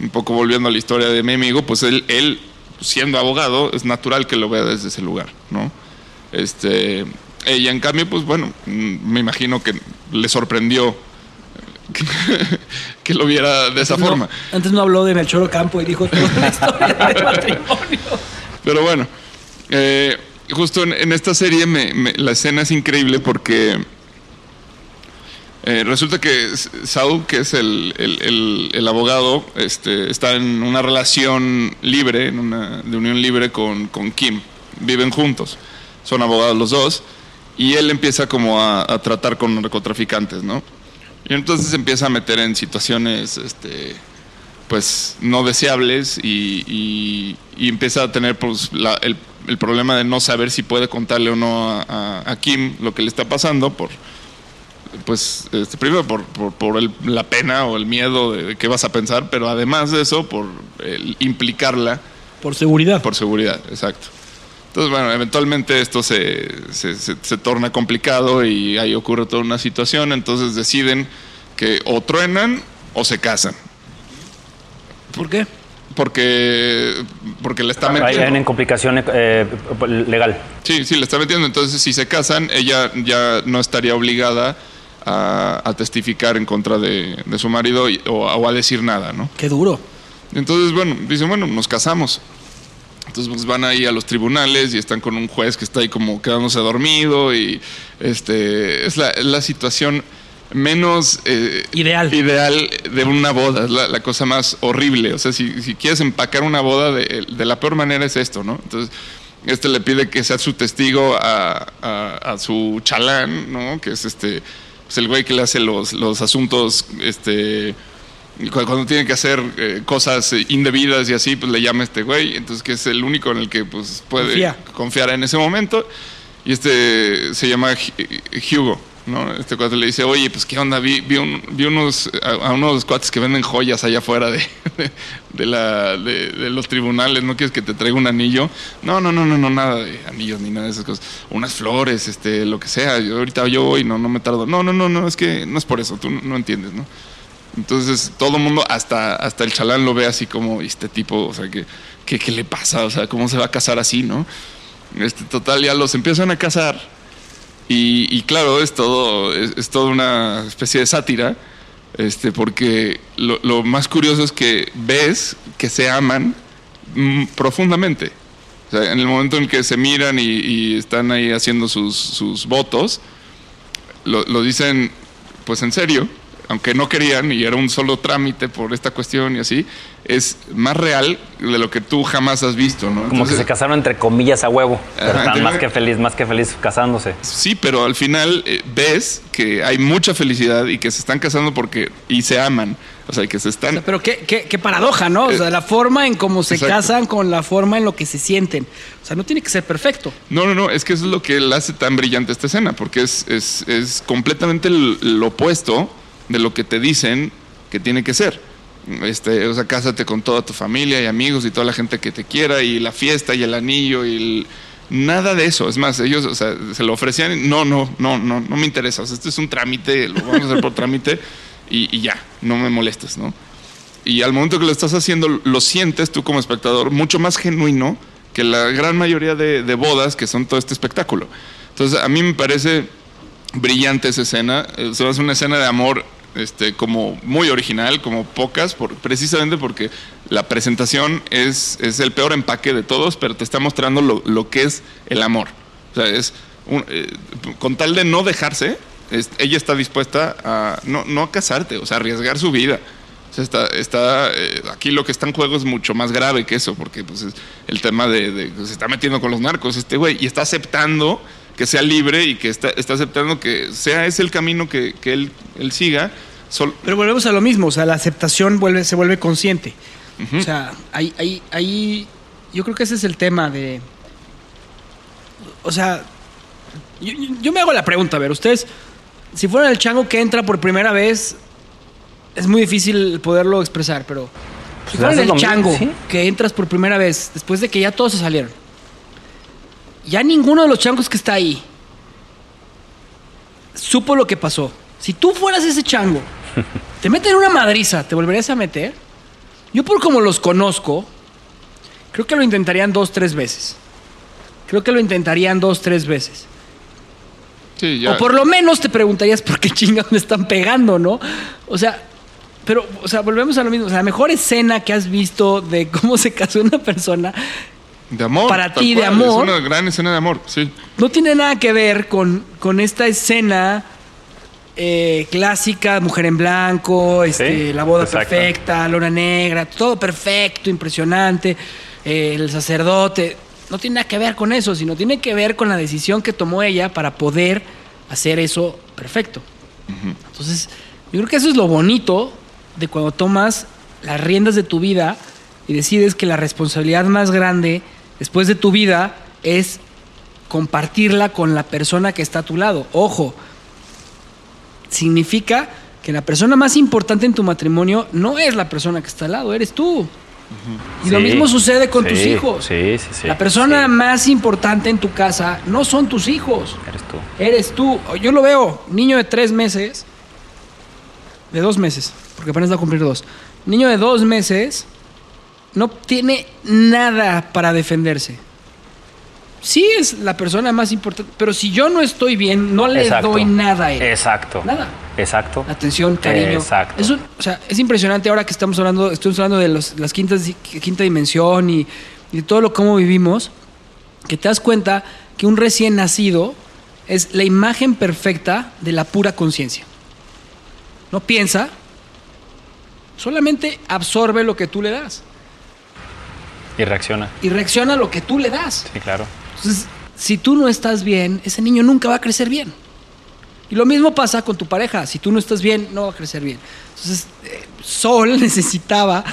C: Un poco volviendo a la historia de mi amigo, pues él, él siendo abogado, es natural que lo vea desde ese lugar, ¿no? Este, ella, en cambio, pues bueno, mm, me imagino que le sorprendió que, que lo viera de esa
D: No,
C: forma.
D: antes no habló de Melchor Ocampo y dijo toda la historia del matrimonio
C: Pero bueno, eh, justo en, en esta serie me- me- la escena es increíble porque eh, resulta que Saul, que es el, el- el- el abogado, este, está en una relación libre, en una, de unión libre con, con Kim. Viven juntos, son abogados los dos, y él empieza como a, a tratar con narcotraficantes, ¿no? Y entonces se empieza a meter en situaciones, este, pues no deseables y, y- y empieza a tener pues, la- el, el problema de no saber si puede contarle o no a, a- a Kim lo que le está pasando por pues este, primero por, por, por el- la pena o el miedo de qué vas a pensar pero además de eso por el implicarla
D: por seguridad
C: por seguridad exacto entonces bueno eventualmente esto se, se, se- se torna complicado y ahí ocurre toda una situación entonces deciden que o truenan o se casan
D: ¿por qué?
C: porque porque le está
E: Ahí
C: metiendo
E: vienen complicaciones eh, legal.
C: Sí, sí, le está metiendo. Entonces, si se casan, ella ya no estaría obligada a, a testificar en contra de, de su marido y- o, o a decir nada, ¿no?
D: qué duro
C: Entonces, bueno, dicen, bueno, nos casamos. Entonces pues, van ahí a los tribunales y están con un juez que está ahí como quedándose dormido y este es la, es la situación menos eh,
D: Ideal.
C: ideal de una boda, es la, la cosa más horrible. O sea, si, si quieres empacar una boda de, de la peor manera es esto, ¿no? Entonces, este le pide que sea su testigo a, a- a su chalán, ¿no? Que es este, pues el güey que le hace los, los asuntos, este, cuando tiene que hacer eh, cosas indebidas y así, pues le llama a este güey, entonces que es el único en el que pues puede
D: Confía.
C: confiar en ese momento. Y este se llama Hu- Hugo, ¿no? Este cuate le dice, oye, pues qué onda, vi, vi, un- vi unos, a, a unos cuates que venden joyas allá afuera de, de, la, de, de los tribunales, ¿no quieres que te traiga un anillo? No, no, no, no, no, nada de anillos ni nada de esas cosas. Unas flores, este, lo que sea. Yo ahorita yo voy, no, no me tardo. No, no, no, no, es que no es por eso, tú no, no entiendes, ¿no? Entonces todo el mundo, hasta, hasta el chalán lo ve así como este tipo, o sea, que, que- ¿qué le pasa? O sea, ¿cómo se va a casar así, no? Este, total, ya los empiezan a casar y, y claro, es todo, es, es toda una especie de sátira, este, porque lo, lo más curioso es que ves que se aman mm, profundamente. O sea, en el momento en que se miran y, y están ahí haciendo sus, sus votos, lo, lo dicen pues en serio, aunque no querían y era un solo trámite por esta cuestión y así, es más real de lo que tú jamás has visto, ¿no?
E: Como que se casaron entre comillas a huevo. Pero
C: Ajá,
E: están más que feliz, más que feliz casándose.
C: Sí, pero al final eh, ves que hay mucha felicidad y que se están casando porque y se aman, o sea, que se están
D: Pero qué, qué- qué paradoja, ¿no? O sea, la forma en cómo se
C: Exacto.
D: casan con la forma en lo que se sienten. O sea, no tiene que ser perfecto.
C: No, no, no, es que eso es lo que le hace tan brillante esta escena, porque es, es, es completamente el opuesto de lo que te dicen que tiene que ser. Este, o sea, cásate con toda tu familia y amigos y toda la gente que te quiera y la fiesta y el anillo y nada de eso. Es más, ellos, o sea, se lo ofrecían, y, no, no, no, no, no me interesa. O sea, esto es un trámite, lo vamos a hacer por trámite y, y ya, no me molestes, ¿no? Y al momento que lo estás haciendo, lo sientes tú como espectador mucho más genuino que la gran mayoría de, de bodas que son todo este espectáculo. Entonces, a mí me parece brillante esa escena. Eh, Se va a hacer una escena de amor este, como muy original, como pocas, por, precisamente porque la presentación es, es el peor empaque de todos, pero te está mostrando lo, lo que es el amor. O sea, es un- eh, con tal de no dejarse, es- ella está dispuesta a no, no a casarte, o sea, arriesgar su vida. O sea, está, está, eh, aquí lo que está en juego es mucho más grave que eso, porque pues, es el tema de, de- se está metiendo con los narcos este güey y está aceptando que sea libre y que está, está aceptando que sea ese el camino que, que él, él siga. Sol-
D: Pero volvemos a lo mismo, o sea, la aceptación vuelve, se vuelve consciente. O sea, ahí, ahí, ahí, yo creo que ese es el tema de... O sea, yo, yo- me hago la pregunta, a ver, ustedes, si fueran el chango que entra por primera vez, es muy difícil poderlo expresar, pero si
E: Pues
D: fueran el chango
E: sí.
D: que entras por primera vez, después de que ya todos se salieron, ya ninguno de los changos que está ahí supo lo que pasó. Si tú fueras ese chango, te meten una madriza, ¿te volverías a meter? Yo por como los conozco, creo que lo intentarían dos, tres veces. Creo que lo intentarían dos, tres veces.
C: sí, ya.
D: O por lo menos te preguntarías por qué chingados me están pegando, ¿no? O sea, pero, o sea, volvemos a lo mismo. O sea, la mejor escena que has visto de cómo se casó una persona
C: de amor.
D: para ti, de amor.
C: Es una gran escena de amor, sí.
D: no tiene nada que ver con, con esta escena eh, clásica, mujer en blanco, este,
E: Sí,
D: la boda
E: exacto.
D: perfecta, lona negra, todo perfecto, impresionante, eh, el sacerdote. No tiene nada que ver con eso, sino tiene que ver con la decisión que tomó ella para poder hacer eso perfecto. Entonces, yo creo que eso es lo bonito de cuando tomas las riendas de tu vida y decides que la responsabilidad más grande después de tu vida es compartirla con la persona que está a tu lado. Ojo, significa que la persona más importante en tu matrimonio no es la persona que está al lado, eres tú. Y lo mismo sucede con tus hijos.
E: Sí, sí, sí.
D: la persona más importante en tu casa no son tus hijos,
E: Eres tú.
D: eres tú. Yo lo veo, niño de tres meses, de dos meses, porque apenas va a cumplir dos. Niño de dos meses no tiene nada para defenderse. Sí es la persona más importante, pero si yo no estoy bien, no le
E: Exacto.
D: doy nada a él.
E: Exacto.
D: Nada.
E: Exacto.
D: Atención, cariño.
E: Exacto.
D: Es, un- o sea, es impresionante ahora que estamos hablando, estamos hablando de los- las quintas, quinta dimensión y, y de todo lo cómo vivimos, que te das cuenta que un recién nacido es la imagen perfecta de la pura conciencia. No piensa, solamente absorbe lo que tú le das
E: Y reacciona.
D: y reacciona a lo que tú le das.
E: Sí, claro.
D: Entonces, si tú no estás bien, ese niño nunca va a crecer bien. Y lo mismo pasa con tu pareja. Si tú no estás bien, no va a crecer bien. Entonces, eh, Sol necesitaba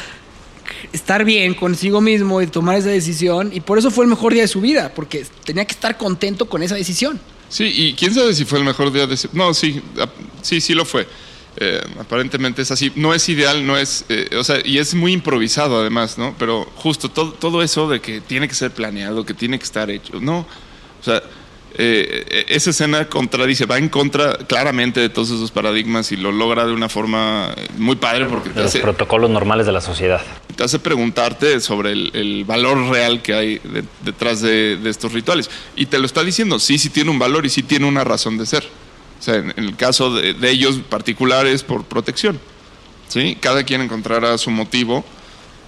D: estar bien consigo mismo y tomar esa decisión. Y por eso fue el mejor día de su vida, porque tenía que estar contento con esa decisión.
C: Sí, y quién sabe si fue el mejor día de ese... No, sí, ap- sí, sí lo fue. Eh, aparentemente es así. No es ideal, no es... eh, o sea, y es muy improvisado además, ¿no? Pero justo todo, todo eso de que tiene que ser planeado, que tiene que estar hecho, no. O sea, eh, esa escena contradice, va en contra claramente de todos esos paradigmas y lo logra de una forma muy padre porque
E: De los protocolos normales de la sociedad.
C: te hace preguntarte sobre el, el valor real que hay de- detrás de, de estos rituales. Y te lo está diciendo, sí, sí tiene un valor y sí tiene una razón de ser. O sea, en, en el caso de, de ellos particulares por protección. ¿sí? Cada quien encontrará su motivo,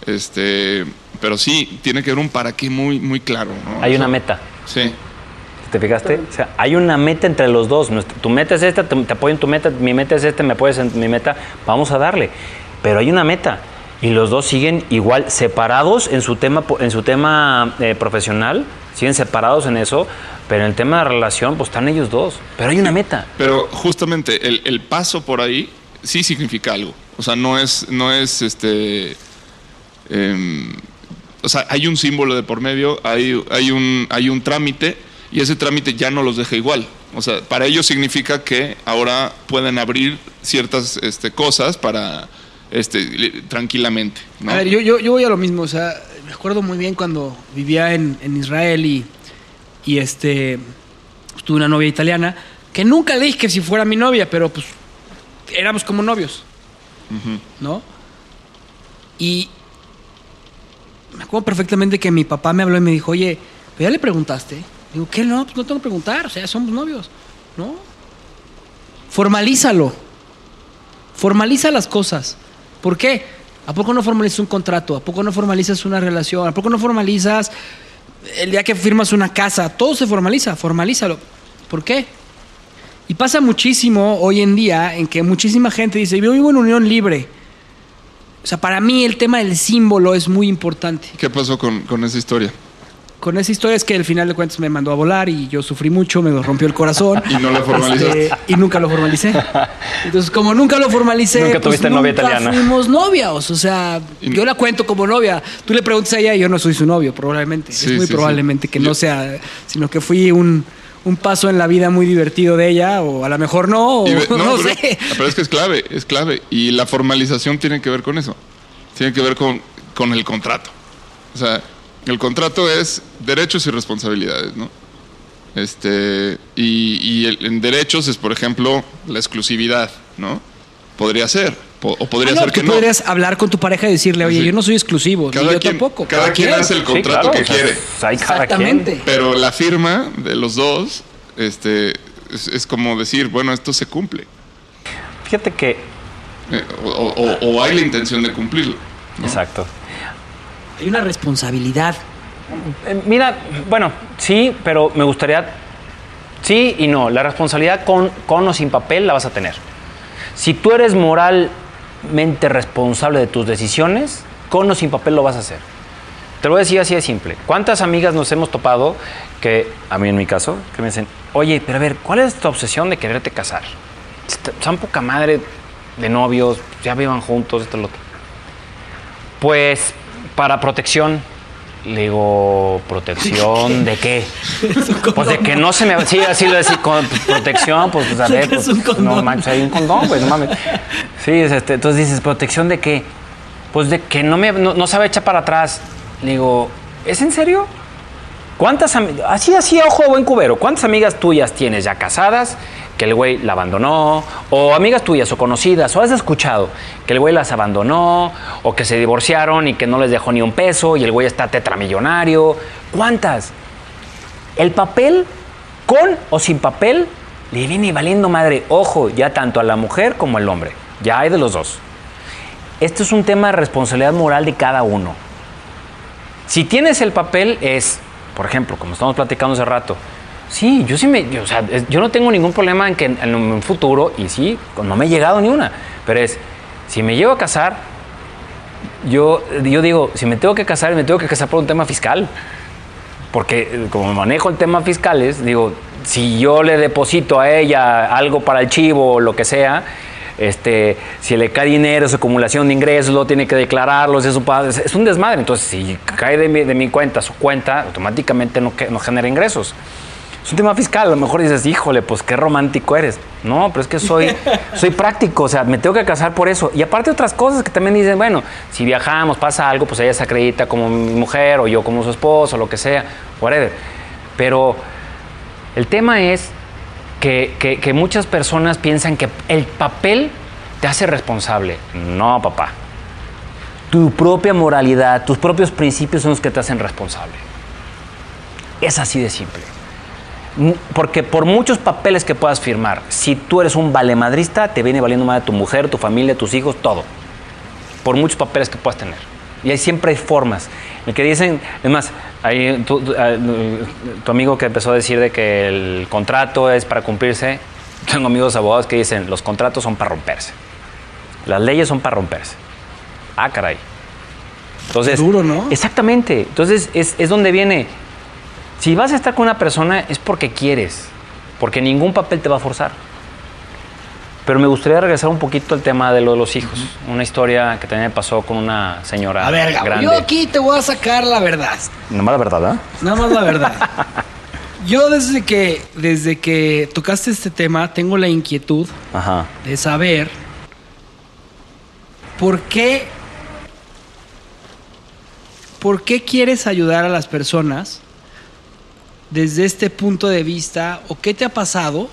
C: este, pero sí, tiene que haber un para qué muy, muy claro. ¿no?
E: Hay
C: O sea,
E: una meta.
C: Sí.
E: ¿Te fijaste? O sea, hay una meta entre los dos. Tu meta es esta, te, apoyo en tu meta, mi meta es esta, me apoyas en mi meta, vamos a darle. Pero hay una meta. Y los dos siguen igual separados en su tema, en su tema eh, profesional, siguen separados en eso, pero en el tema de relación, pues están ellos dos. Pero hay una meta.
C: Pero justamente el, el paso por ahí sí significa algo. O sea, no es, no es este. em, o sea, hay un símbolo de por medio, hay, hay, un, hay un trámite y ese trámite ya no los deja igual. O sea, para ellos significa que ahora pueden abrir ciertas este, cosas para este, tranquilamente. ¿no?
D: A ver, yo, yo, yo voy a lo mismo, o sea, me acuerdo muy bien cuando vivía en, en Israel y, y este, pues, tuve una novia italiana, que nunca le dije que si fuera mi novia, pero pues éramos como novios, ¿no? Y me acuerdo perfectamente que mi papá me habló y me dijo, oye, ¿pero ya le preguntaste? Digo, ¿qué? No, pues no tengo que preguntar, o sea, somos novios, ¿no? Formalízalo. Formaliza las cosas. ¿Por qué? ¿A poco no formalizas un contrato? ¿A poco no formalizas una relación? ¿A poco no formalizas el día que firmas una casa? Todo se formaliza, formalízalo. ¿Por qué? Y pasa muchísimo hoy en día en que muchísima gente dice, yo vivo en unión libre. O sea, para mí el tema del símbolo es muy importante.
C: ¿Qué pasó con, con esa historia?
D: Con esa historia es que al final de cuentas me mandó a volar y yo sufrí mucho, me rompió el corazón.
C: Y no lo formalizaste.
D: Este, y nunca lo formalicé. Entonces, como nunca lo formalicé,
E: Nunca
D: pues
E: tuviste novia
D: nunca
E: italiana.
D: fuimos novios. O sea,
C: Y-
D: yo la cuento como novia. Tú le preguntas a ella y yo no soy su novio, probablemente.
C: Sí,
D: es muy
C: sí,
D: probablemente
C: sí.
D: que
C: Yo-
D: no sea, sino que fui un, un paso en la vida muy divertido de ella, o a lo mejor no, o no,
C: pero,
D: sé.
C: pero es que es clave, es clave. Y la formalización tiene que ver con eso. Tiene que ver con, con el contrato. O sea, el contrato es derechos y responsabilidades, ¿no? Este, y y el- en derechos es, por ejemplo, la exclusividad, ¿no? Podría ser. po- o podría
D: Ah, no,
C: ser
D: tú
C: que no.
D: podrías hablar con tu pareja y decirle, oye,
C: Sí.
D: yo no soy exclusivo, ni
C: Cada
D: yo
C: quien,
D: tampoco.
C: cada quien hace el
E: Sí,
C: contrato
E: claro,
C: que
E: o sea,
C: quiere.
E: hay cada quien.
D: Exactamente.
C: Pero la firma de los dos este, es, es como decir, bueno, esto se cumple.
E: Fíjate que.
C: Eh, o, o- o hay la intención de cumplirlo. ¿no?
E: Exacto.
D: Hay una responsabilidad.
E: Eh, Mira, bueno, sí, pero me gustaría. Sí y no. La responsabilidad con, con o sin papel la vas a tener. Si tú eres moralmente responsable de tus decisiones, con o sin papel lo vas a hacer. Te lo voy a decir así de simple. ¿Cuántas amigas nos hemos topado que, a mí en mi caso, que me dicen, oye, pero a ver, ¿cuál es tu obsesión de quererte casar? Son poca madre de novios, ya vivan juntos, esto, lo otro. Pues para protección. Le digo, ¿protección de qué? Pues de que no se me... Sí, así lo decía, con protección, pues, pues, a ver,
D: Sacas
E: pues, no manches, hay un condón, güey, no mames. Sí, es este, entonces dices, ¿protección de qué? Pues de que no me no, no sabe echar para atrás. Le digo, ¿es en serio? ¿Cuántas así, así, ojo buen cubero, cuántas amigas tuyas tienes ya casadas que el güey la abandonó? O amigas tuyas o conocidas, o has escuchado que el güey las abandonó, o que se divorciaron y que no les dejó ni un peso y el güey está tetramillonario. ¿Cuántas? El papel, con o sin papel, le viene valiendo madre. Ojo, ya tanto a la mujer como al hombre. Ya hay de los dos. Esto es un tema de responsabilidad moral de cada uno. Si tienes el papel es, por ejemplo, como estamos platicando hace rato, sí, yo sí me, yo, o sea, yo no tengo ningún problema en que en, un futuro, y sí, no me he llegado ni una, pero es, si me llego a casar, yo, yo digo, si me tengo que casar, me tengo que casar por un tema fiscal. Porque eh, como manejo el tema fiscales, digo, si yo le deposito a ella algo para el chivo o lo que sea, este, si le cae dinero, su acumulación de ingresos, lo tiene que declararlo, es, su padre, es- un desmadre. Entonces, si cae de mi, de mi cuenta su cuenta, automáticamente no, no genera ingresos. Es un tema fiscal, a lo mejor dices, híjole, pues qué romántico eres. No, pero es que soy, soy práctico, o sea, me tengo que casar por eso. Y aparte otras cosas que también dicen, bueno, si viajamos, pasa algo, pues ella se acredita como mi mujer o yo como su esposo, lo que sea, whatever. Pero El tema es que, muchas personas piensan que el papel te hace responsable. No, papá. Tu propia moralidad, tus propios principios son los que te hacen responsable. Es así de simple. Mm, Porque por muchos papeles que puedas firmar, si tú eres un valemadrista, te viene valiendo más de tu mujer, tu familia, tus hijos, todo. Por muchos papeles que puedas tener. Y ahí siempre hay formas. El que dicen, es más, ahí tu, tu- ah, tu amigo que empezó a decir de que el contrato es para cumplirse, tengo amigos abogados que dicen, los contratos son para romperse. Las leyes son para romperse. Ah, caray. Entonces,
D: Duro, ¿no?
E: Exactamente. Entonces, es, es donde viene. Si vas a estar con una persona es porque quieres, porque ningún papel te va a forzar. Pero me gustaría regresar un poquito al tema de lo de los hijos. Una historia que también me pasó con una señora
D: A ver, Gabo,
E: grande.
D: yo aquí te voy a sacar la verdad.
E: Nomás la verdad, ¿eh?
D: Nada más la verdad. Yo desde que, desde que tocaste este tema tengo la inquietud
E: Ajá.
D: de saber por qué, por qué quieres ayudar a las personas desde este punto de vista o qué te ha pasado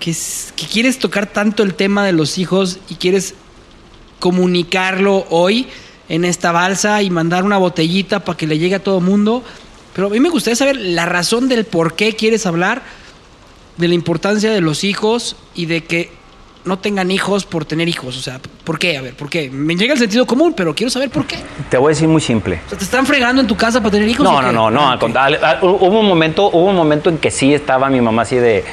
D: que, que quieres tocar tanto el tema de los hijos y quieres comunicarlo hoy en esta balsa y mandar una botellita para que le llegue a todo mundo. Pero a mí me gustaría saber la razón del por qué quieres hablar de la importancia de los hijos y de que no tengan hijos por tener hijos. O sea, ¿por qué? A ver, ¿por qué? Me llega el sentido común, pero quiero saber por qué.
E: Te voy a decir muy simple.
D: O sea, ¿te están fregando en tu casa para tener hijos?
E: No,
D: o
E: no, no, no,
D: Ah,
E: al hu- Hubo un momento, hubo un momento en que sí estaba mi mamá así de,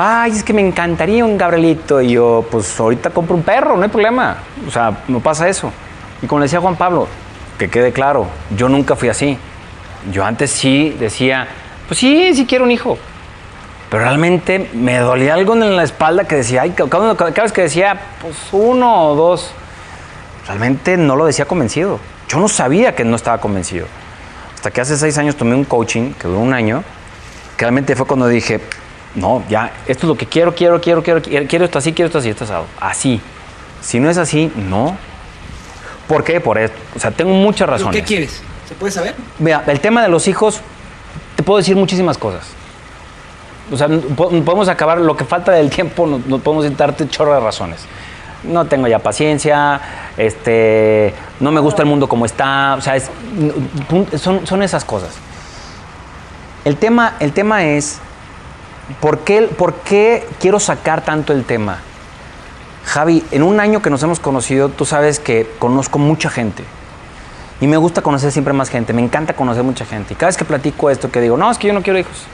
E: ay, es que me encantaría un Gabrielito. Y yo, pues ahorita compro un perro, no hay problema. O sea, no pasa eso. Y como le decía Juan Pablo, que quede claro, yo nunca fui así. Yo antes sí decía, pues sí, sí quiero un hijo. Pero realmente me dolía algo en la espalda que decía, ay, cada, cada- vez que decía, pues uno o dos, realmente no lo decía convencido. Yo no sabía que no estaba convencido. Hasta que hace seis años tomé un coaching que duró un año, que realmente fue cuando dije, no, ya, esto es lo que quiero, quiero, quiero, quiero, quiero, quiero esto así, quiero esto así, esto así. Así. Si no es así, no. ¿Por qué? Por esto. O sea, tengo muchas
D: ¿Pero
E: razones.
D: ¿Qué quieres? ¿Se puede saber?
E: Mira, el tema de los hijos, te puedo decir muchísimas cosas. O sea, po- podemos acabar lo que falta del tiempo, nos, nos podemos darte chorro de razones. No tengo ya paciencia, este, no me gusta el mundo como está, o sea, es- son, son esas cosas. El tema, el tema es, ¿por qué, ¿por qué quiero sacar tanto el tema? Javi, en un año que nos hemos conocido, tú sabes que conozco mucha gente. Y me gusta conocer siempre más gente, me encanta conocer mucha gente. Y cada vez que platico esto, que digo, no, es que yo no quiero hijos.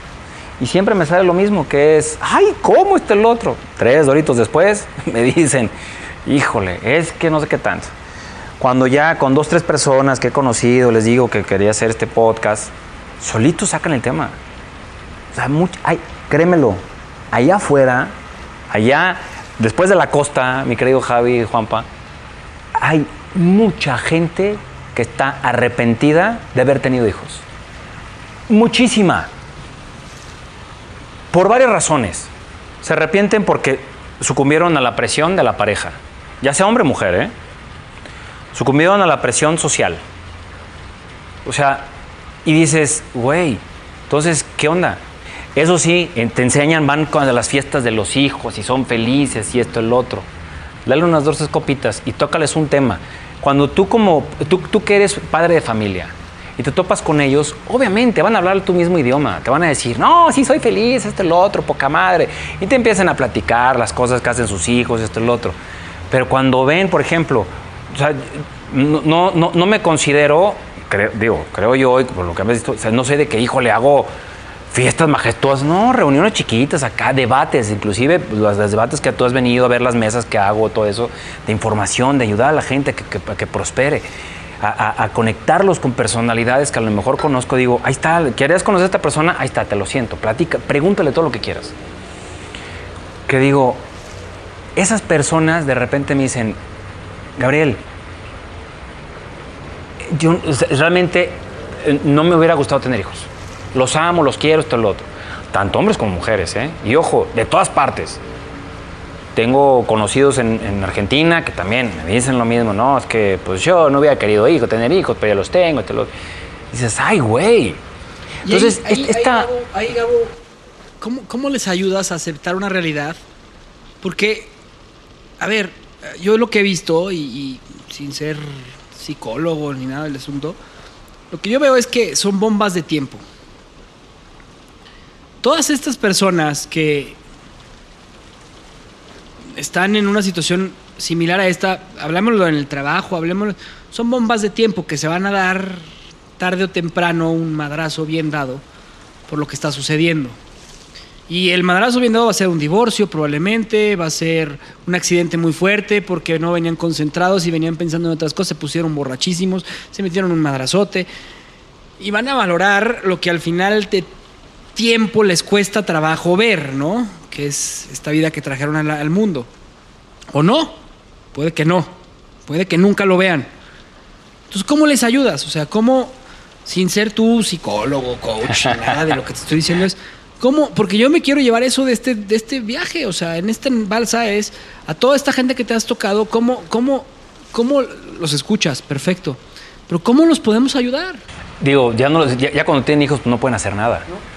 E: Y siempre me sale lo mismo, que es, ay, ¿cómo está el otro? Tres doritos después me dicen, híjole, es que no sé qué tanto. Cuando ya con dos, tres personas que he conocido les digo que quería hacer este podcast, solitos sacan el tema. O sea, much- ay, créemelo, allá afuera, allá, después de la costa, mi querido Javi Juanpa, hay mucha gente que está arrepentida de haber tenido hijos. Muchísima. Por varias razones. Se arrepienten porque sucumbieron a la presión de la pareja, ya sea hombre o mujer, ¿eh? Sucumbieron a la presión social. O sea, y dices, güey, entonces, ¿qué onda? Eso sí, eh, te enseñan, van con las fiestas de los hijos y son felices y esto, el otro. Dale unas dos tres copitas y tócales un tema. Cuando tú como, tú, tú que eres padre de familia y te topas con ellos, obviamente van a hablar tu mismo idioma. Te van a decir, no, sí soy feliz, esto, el otro, poca madre. Y te empiezan a platicar las cosas que hacen sus hijos, esto, el otro. Pero cuando ven, por ejemplo, no, no, no, me considero, creo, digo, creo yo, hoy, por lo que me visto, no sé de qué hijo le hago fiestas majestuosas, no, reuniones chiquitas acá, debates, inclusive pues, los, los debates que tú has venido a ver, las mesas que hago, todo eso, de información, de ayudar a la gente a que, que- prospere, a, a- conectarlos con personalidades que a lo mejor conozco, digo, ahí está, ¿querías conocer a esta persona? Ahí está, te lo siento, platica, pregúntale todo lo que quieras. Que digo, esas personas de repente me dicen, Gabriel, yo realmente eh, no me hubiera gustado tener hijos. Los amo, los quiero, esto, lo otro. Tanto hombres como mujeres, ¿eh? Y ojo, de todas partes. Tengo conocidos en, en Argentina que también me dicen lo mismo, no, es que pues yo no hubiera querido hijos, tener hijos, pero ya los tengo. Te lo... Dices, ay, güey. Entonces,
D: ahí, ahí,
E: esta...
D: ahí, Gabo, ahí, Gabo, ¿cómo, cómo les ayudas a aceptar una realidad? Porque, a ver, yo lo que he visto, y, y sin ser psicólogo ni nada del asunto, lo que yo veo es que son bombas de tiempo. Todas estas personas que están en una situación similar a esta, hablámoslo en el trabajo, hablemoslo, son bombas de tiempo que se van a dar tarde o temprano un madrazo bien dado por lo que está sucediendo. Y el madrazo bien dado va a ser un divorcio probablemente, va a ser un accidente muy fuerte porque no venían concentrados y venían pensando en otras cosas, se pusieron borrachísimos, se metieron un madrazote y van a valorar lo que al final de tiempo les cuesta trabajo ver, ¿no? Que es esta vida que trajeron al, al mundo. O no, puede que no, puede que nunca lo vean. Entonces, ¿cómo les ayudas? O sea, ¿cómo, sin ser tú psicólogo, coach, nada de lo que te estoy diciendo es, ¿cómo? Porque yo me quiero llevar eso de este, de este viaje, o sea, en este balsa es a toda esta gente que te has tocado, ¿cómo, cómo, cómo los escuchas? Perfecto. Pero ¿cómo los podemos ayudar?
E: Digo, ya, no, ya, ya cuando tienen hijos pues, no pueden hacer nada. No,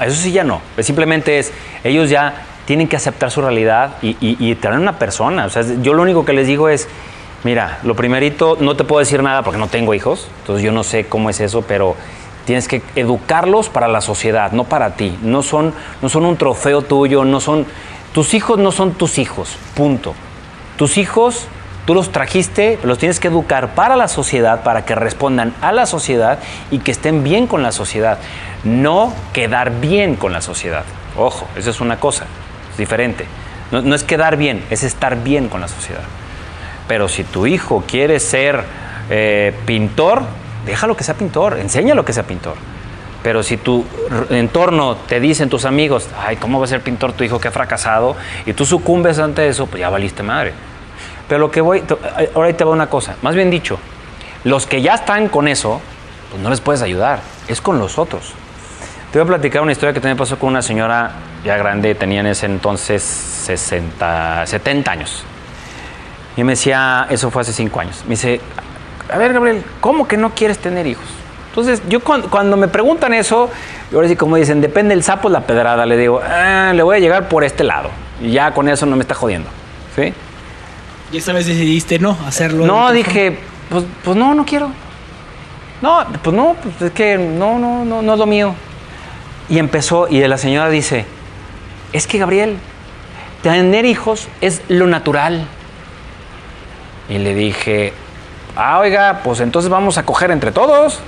E: eso sí ya no. Simplemente es, ellos ya tienen que aceptar su realidad y, traer una persona. O sea, yo lo único que les digo es, mira, lo primerito, no te puedo decir nada porque no tengo hijos, entonces yo no sé cómo es eso, pero tienes que educarlos para la sociedad, no para ti. No son, no son un trofeo tuyo, no son... Tus hijos no son tus hijos, punto. Tus hijos Tú los trajiste, los tienes que educar para la sociedad, para que respondan a la sociedad y que estén bien con la sociedad. No quedar bien con la sociedad. Ojo, eso es una cosa, es diferente. No, es quedar bien, es estar bien con la sociedad. Pero si tu hijo quiere ser eh, pintor, déjalo que sea pintor, enséñalo que sea pintor. Pero si tu entorno te dicen tus amigos, ay, ¿cómo va a ser pintor tu hijo que ha fracasado? Y tú sucumbes ante eso, pues ya valiste madre. Pero lo que voy, ahora ahí te va una cosa, más bien dicho, los que ya están con eso, pues no les puedes ayudar, es con los otros. Te voy a platicar una historia que también pasó con una señora ya grande, tenía en ese entonces 60, 70 años. Y me decía, eso fue hace 5 años, me dice, a ver Gabriel, ¿cómo que no quieres tener hijos? Entonces, yo cuando, me preguntan eso, ahora sí como dicen, depende el sapo la pedrada, le digo, ah, le voy a llegar por este lado. Y ya con eso no me está jodiendo. ¿Sí?
D: Y esta vez decidiste no hacerlo.
E: No, dije, pues, pues no, no quiero. No, pues no, pues es que no, no, no, no es lo mío. Y empezó, y la señora dice, es que Gabriel, tener hijos es lo natural. Y le dije, ah, oiga, pues entonces vamos a coger entre todos.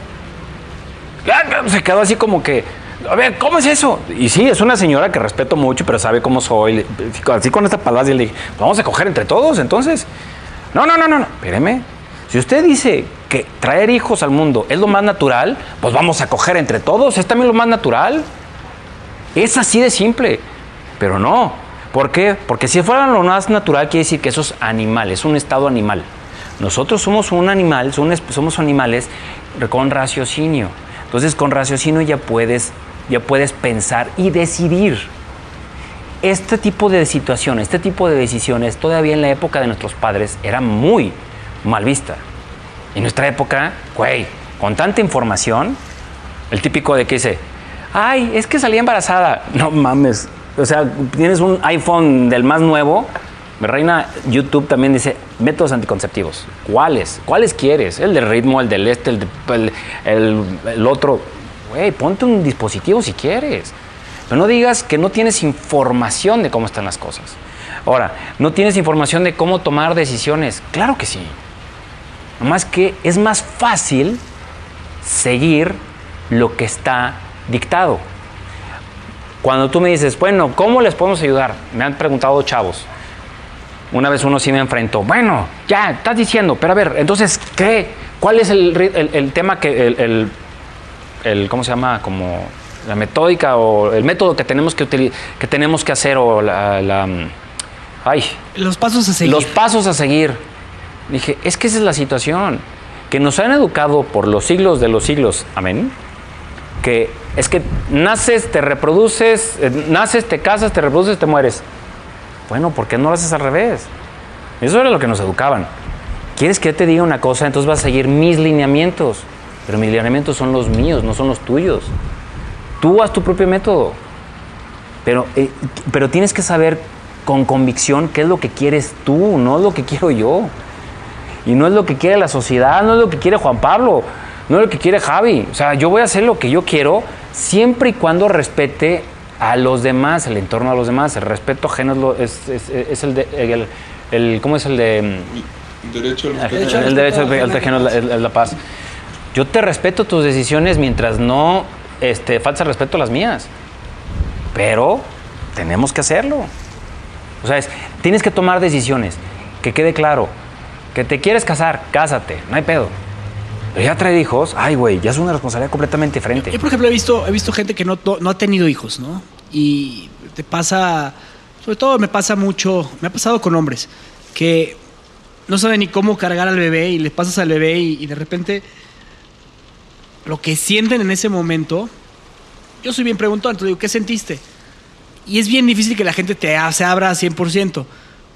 E: Se quedó así como que, a ver, ¿cómo es eso? Y sí, es una señora que respeto mucho, pero sabe cómo soy. Así con esta palabra le dije, vamos a coger entre todos, entonces. No, no, no, no, no, espéreme. Si usted dice que traer hijos al mundo es lo más natural, pues vamos a coger entre todos, es también lo más natural. Es así de simple, pero no. ¿Por qué? Porque si fuera lo más natural, quiere decir que eso es animal, es un estado animal. Nosotros somos un animal, somos animales con raciocinio. Entonces, con raciocinio ya puedes, ya puedes pensar y decidir. Este tipo de situaciones, este tipo de decisiones, todavía en la época de nuestros padres, era muy mal vista. En nuestra época, güey, con tanta información, el típico de que dice, ay, es que salí embarazada. No mames. O sea, tienes un iPhone del más nuevo. Reina, YouTube también dice métodos anticonceptivos. ¿Cuáles? ¿Cuáles quieres? El del ritmo, el del este, el, el, el, otro. Güey, ponte un dispositivo si quieres. Pero no digas que no tienes información de cómo están las cosas. Ahora, no tienes información de cómo tomar decisiones. Claro que sí. Más que es más fácil seguir lo que está dictado. Cuando tú me dices, bueno, ¿cómo les podemos ayudar? Me han preguntado chavos. Una vez uno sí me enfrentó, bueno, ya, estás diciendo, pero a ver, entonces, ¿qué? ¿Cuál es el, el, el tema que, el, el, ¿cómo se llama? Como la metódica o el método que tenemos que, que, tenemos que hacer o la, la, ay,
D: los pasos a seguir.
E: Los pasos a seguir. Dije, es que esa es la situación, que nos han educado por los siglos de los siglos, amén, que es que naces, te reproduces, eh, naces, te casas, te reproduces, te mueres. Bueno, ¿por qué no lo haces al revés? Eso era lo que nos educaban. ¿Quieres que yo te diga una cosa? Entonces vas a seguir mis lineamientos. Pero mis lineamientos son los míos, no son los tuyos. Tú haz tu propio método. Pero, eh, pero tienes que saber con convicción qué es lo que quieres tú, no es lo que quiero yo. Y no es lo que quiere la sociedad, no es lo que quiere Juan Pablo, no es lo que quiere Javi. O sea, yo voy a hacer lo que yo quiero siempre y cuando respete a los demás, el entorno a los demás. El respeto ajeno es, lo- es- es- es el de... El, el- ¿Cómo es el de...?
C: Derecho al
E: El, el derecho al ajeno es la, paz. Yo te respeto tus decisiones mientras no este, falta el respeto a las mías. Pero tenemos que hacerlo. O sea, es- tienes que tomar decisiones. Que quede claro. Que te quieres casar, cásate, no hay pedo. Pero ya traer hijos, ay, güey, ya es una responsabilidad completamente diferente.
D: Yo, por ejemplo, he visto, he visto gente que no, to- no ha tenido hijos, ¿no? Y te pasa, sobre todo me pasa mucho, me ha pasado con hombres, que no saben ni cómo cargar al bebé y le pasas al bebé y, y de repente lo que sienten en ese momento, yo soy bien preguntón, entonces digo, ¿qué sentiste? Y es bien difícil que la gente te se abra 100%,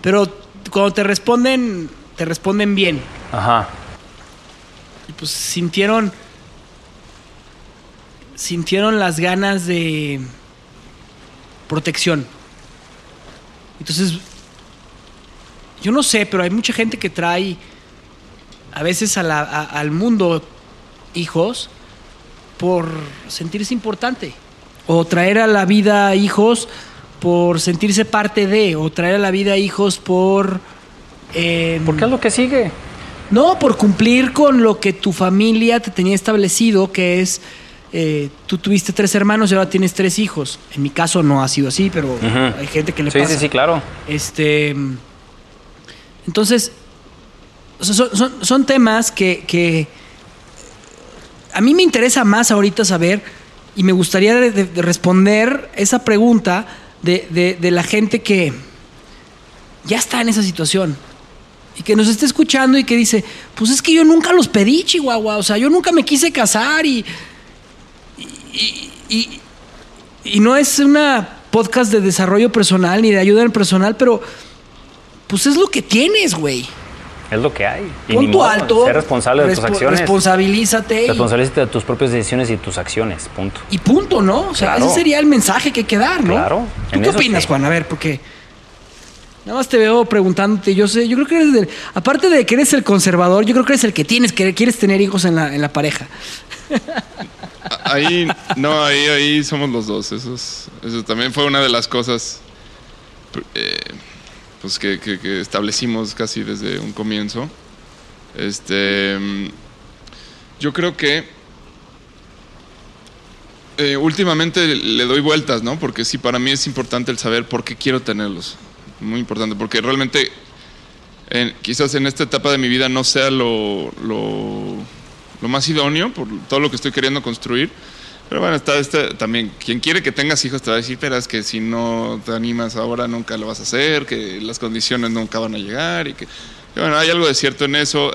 D: pero cuando te responden, te responden bien.
E: Ajá.
D: Y pues sintieron. Sintieron las ganas de protección. Entonces, yo no sé, pero hay mucha gente que trae a veces a la- a- al mundo hijos por sentirse importante. O traer a la vida hijos por sentirse parte de. O traer a la vida hijos por. em,
E: ¿Por qué es lo que sigue?
D: no, por cumplir con lo que tu familia te tenía establecido, que es, eh, tú tuviste tres hermanos y ahora tienes tres hijos. En mi caso no ha sido así, pero hay gente que le
E: Sí,
D: pasa.
E: sí, sí, claro.
D: Este, entonces, son, son- son temas que, que a mí me interesa más ahorita saber y me gustaría de- de- de responder esa pregunta de la gente que ya está en esa situación y que nos esté escuchando y que dice, pues es que yo nunca los pedí, Chihuahua, o sea, yo nunca me quise casar y, y, y- y no es una podcast de desarrollo personal ni de ayuda en personal, pero pues es lo que tienes, güey.
E: Es lo que hay. Y
D: Pon
E: ni
D: tu
E: modo,
D: alto.
E: Ser responsable de tus acciones.
D: Responsabilízate.
E: Responsabilízate de tus propias decisiones y tus acciones. Punto.
D: Y, punto, ¿no? O sea,
E: Claro.
D: ese sería el mensaje que hay que dar, ¿no?
E: Claro,
D: ¿Tú qué opinas,
E: sí.
D: Juan? A ver, porque nada más te veo preguntándote. Yo sé, yo creo que eres del, aparte de que eres el conservador, yo creo que eres el que tienes que quieres tener hijos en la, en la pareja.
C: Ahí, no, ahí, ahí somos los dos. Eso, es- eso también fue una de las cosas eh, pues que, que- que establecimos casi desde un comienzo. Este, yo creo que eh, últimamente le doy vueltas, ¿no? Porque sí, para mí es importante el saber por qué quiero tenerlos. Muy importante, porque realmente en- quizás en esta etapa de mi vida no sea lo, lo, lo más idóneo por todo lo que estoy queriendo construir. Pero bueno, está este, también, quien quiere que tengas hijos te va a decir, pero es que si no te animas ahora nunca lo vas a hacer, que las condiciones nunca van a llegar y que... y bueno, hay algo de cierto en eso.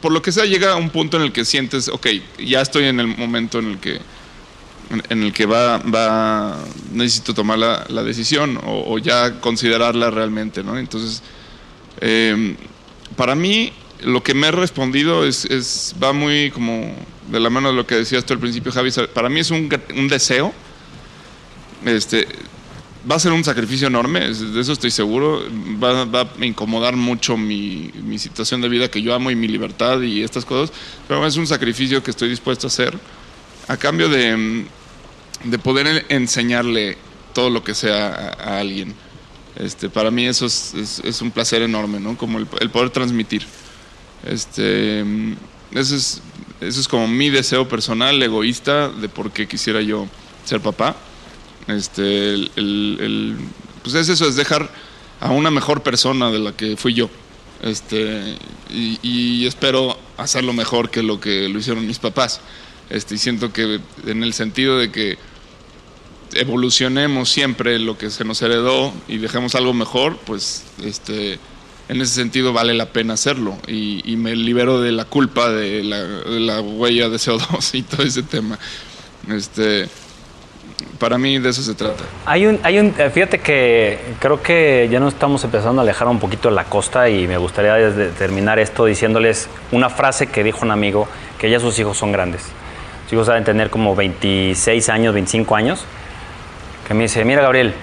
C: Por lo que sea, llega un punto en el que sientes, ok, ya estoy en el momento en el que en el que va, va necesito tomar la, la decisión o, o ya considerarla realmente, ¿no? Entonces, eh, para mí, lo que me he respondido es, es- va muy como de la mano de lo que decías tú al principio, Javi. Para mí es un, un deseo. Este, va a ser un sacrificio enorme, de eso estoy seguro. Va, va a incomodar mucho mi, mi situación de vida que yo amo y mi libertad y estas cosas, pero es un sacrificio que estoy dispuesto a hacer a cambio de, de poder en- enseñarle todo lo que sea a, a alguien. Este, para mí eso es, es- es un placer enorme, ¿no? Como el, el poder transmitir. Este, mm, eso es, eso es como mi deseo personal, egoísta, de por qué quisiera yo ser papá. Este, el, el- pues es eso, es dejar a una mejor persona de la que fui yo. Este, y, y espero hacerlo mejor que lo que lo hicieron mis papás. Este, y siento que en el sentido de que evolucionemos siempre lo que se nos heredó y dejemos algo mejor, pues este, en ese sentido vale la pena hacerlo. Y, y me libero de la culpa de la, de la huella de CO2 y todo ese tema. Este, para mí de eso se trata.
E: Hay un, hay un, eh, fíjate que creo que ya nos estamos empezando a alejar un poquito de la costa y me gustaría terminar esto diciéndoles una frase que dijo un amigo, que ya sus hijos son grandes. Sus hijos deben tener como 26 años, 25 años. que me dice, mira Gabriel,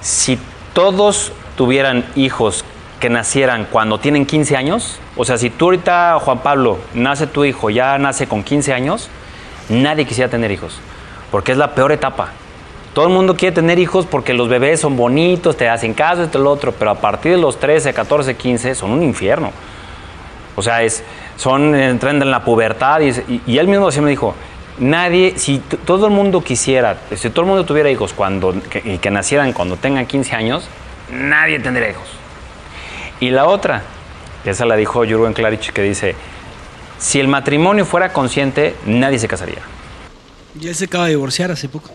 E: si todos tuvieran hijos que nacieran cuando tienen 15 años, o sea, si tú ahorita, Juan Pablo, nace tu hijo, ya nace con 15 años, nadie quisiera tener hijos, porque es la peor etapa. Todo el mundo quiere tener hijos porque los bebés son bonitos, te hacen caso, esto, lo otro, pero a partir de los 13, 14, 15 son un infierno. O sea, es, son, entran en la pubertad y, y- él mismo siempre dijo, nadie, si todo el mundo quisiera, si todo el mundo tuviera hijos cuando, que, que nacieran cuando tengan 15 años, nadie tendría hijos. Y la otra, esa la dijo Jürgen Klarich, que dice, si el matrimonio fuera consciente, nadie se casaría.
D: Y él se acaba de divorciar hace poco.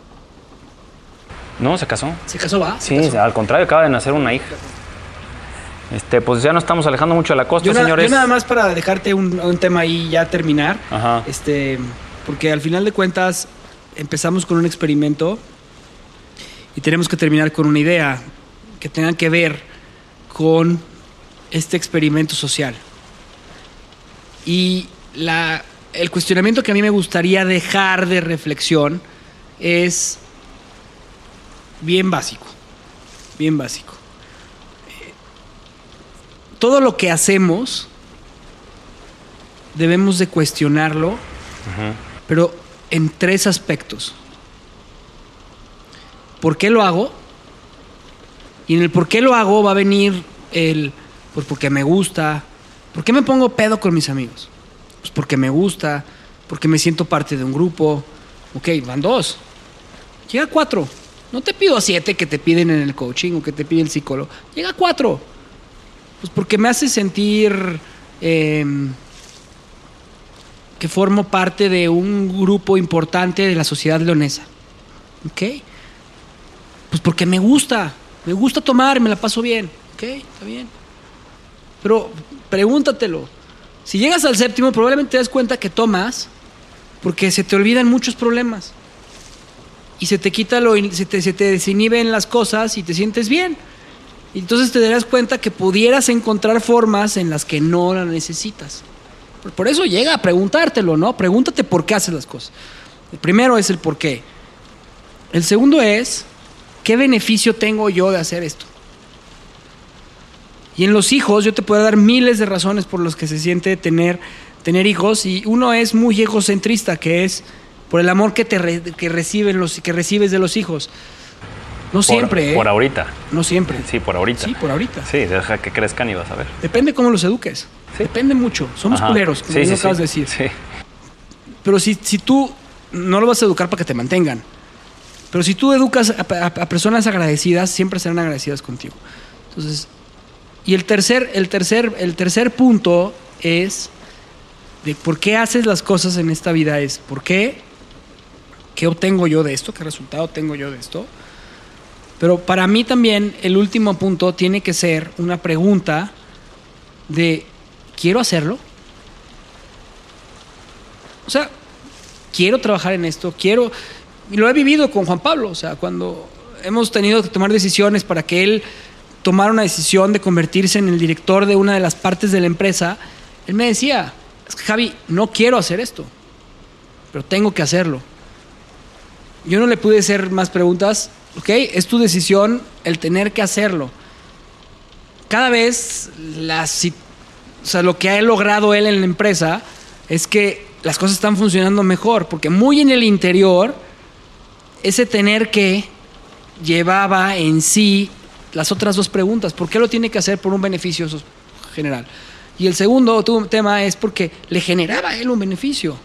E: No, se casó.
D: ¿Se casó, va? ¿Se
E: Sí,
D: casó?
E: al contrario, acaba de nacer una hija. Este, pues ya nos estamos alejando mucho de la costa,
D: Yo, na-
E: señores.
D: yo nada más para dejarte un, un tema ahí ya terminar.
E: Ajá.
D: Este, porque al final de cuentas empezamos con un experimento y tenemos que terminar con una idea que tenga que ver con este experimento social. Y la, el cuestionamiento que a mí me gustaría dejar de reflexión es bien básico, bien básico. Todo lo que hacemos debemos de cuestionarlo, pero en tres aspectos. ¿Por qué lo hago? Y en el por qué lo hago va a venir el, pues porque me gusta. ¿Por qué me pongo pedo con mis amigos? Pues porque me gusta, porque me siento parte de un grupo. Ok, van dos. Llega cuatro. No te pido siete que te piden en el coaching o que te pide el psicólogo. Llega cuatro. Pues porque me hace sentir em, que formo parte de un grupo importante de la sociedad leonesa. ¿Ok? Pues porque me gusta. Me gusta tomar, me la paso bien. ¿Ok? Está bien. Pero pregúntatelo. Si llegas al séptimo, probablemente te das cuenta que tomas porque se te olvidan muchos problemas. Y se te quita lo, se te, se te desinhiben las cosas y te sientes bien. Y entonces te darás cuenta que pudieras encontrar formas en las que no la necesitas. Por eso llega a preguntártelo, ¿no? Pregúntate por qué haces las cosas. El primero es el por qué. El segundo es, ¿qué beneficio tengo yo de hacer esto? Y en los hijos yo te puedo dar miles de razones por las que se siente tener, tener hijos y uno es muy egocentrista, que es por el amor que, te re- que, reciben los, que recibes de los hijos. No
E: Por-
D: siempre, ¿eh?
E: Por ahorita.
D: No siempre.
E: Sí, por ahorita.
D: Sí, por ahorita.
E: Sí, deja que crezcan y vas a ver.
D: Depende cómo los eduques.
E: Sí.
D: Depende mucho. Somos
E: Ajá.
D: culeros, como
E: Sí, sí,
D: acabas de decir.
E: Sí.
D: Pero si, si tú no lo vas a educar para que te mantengan, pero si tú educas a, a- a personas agradecidas, siempre serán agradecidas contigo. Entonces, y el tercer, el tercer, el tercer punto es de por qué haces las cosas en esta vida es por qué, qué obtengo yo de esto, qué resultado tengo yo de esto. Pero para mí también el último punto tiene que ser una pregunta de ¿quiero hacerlo? O sea, quiero trabajar en esto, quiero... Y lo he vivido con Juan Pablo, o sea, cuando hemos tenido que tomar decisiones para que él tomara una decisión de convertirse en el director de una de las partes de la empresa, él me decía, Javi, no quiero hacer esto, pero tengo que hacerlo. Yo no le pude hacer más preguntas, ok, es tu decisión el tener que hacerlo. Cada vez lo que ha logrado él en la empresa es que las cosas están funcionando mejor, porque muy en el interior, ese tener que llevaba en sí las otras dos preguntas. ¿Por qué lo tiene que hacer por un beneficio general? Y el segundo tema es porque le generaba a él un beneficio.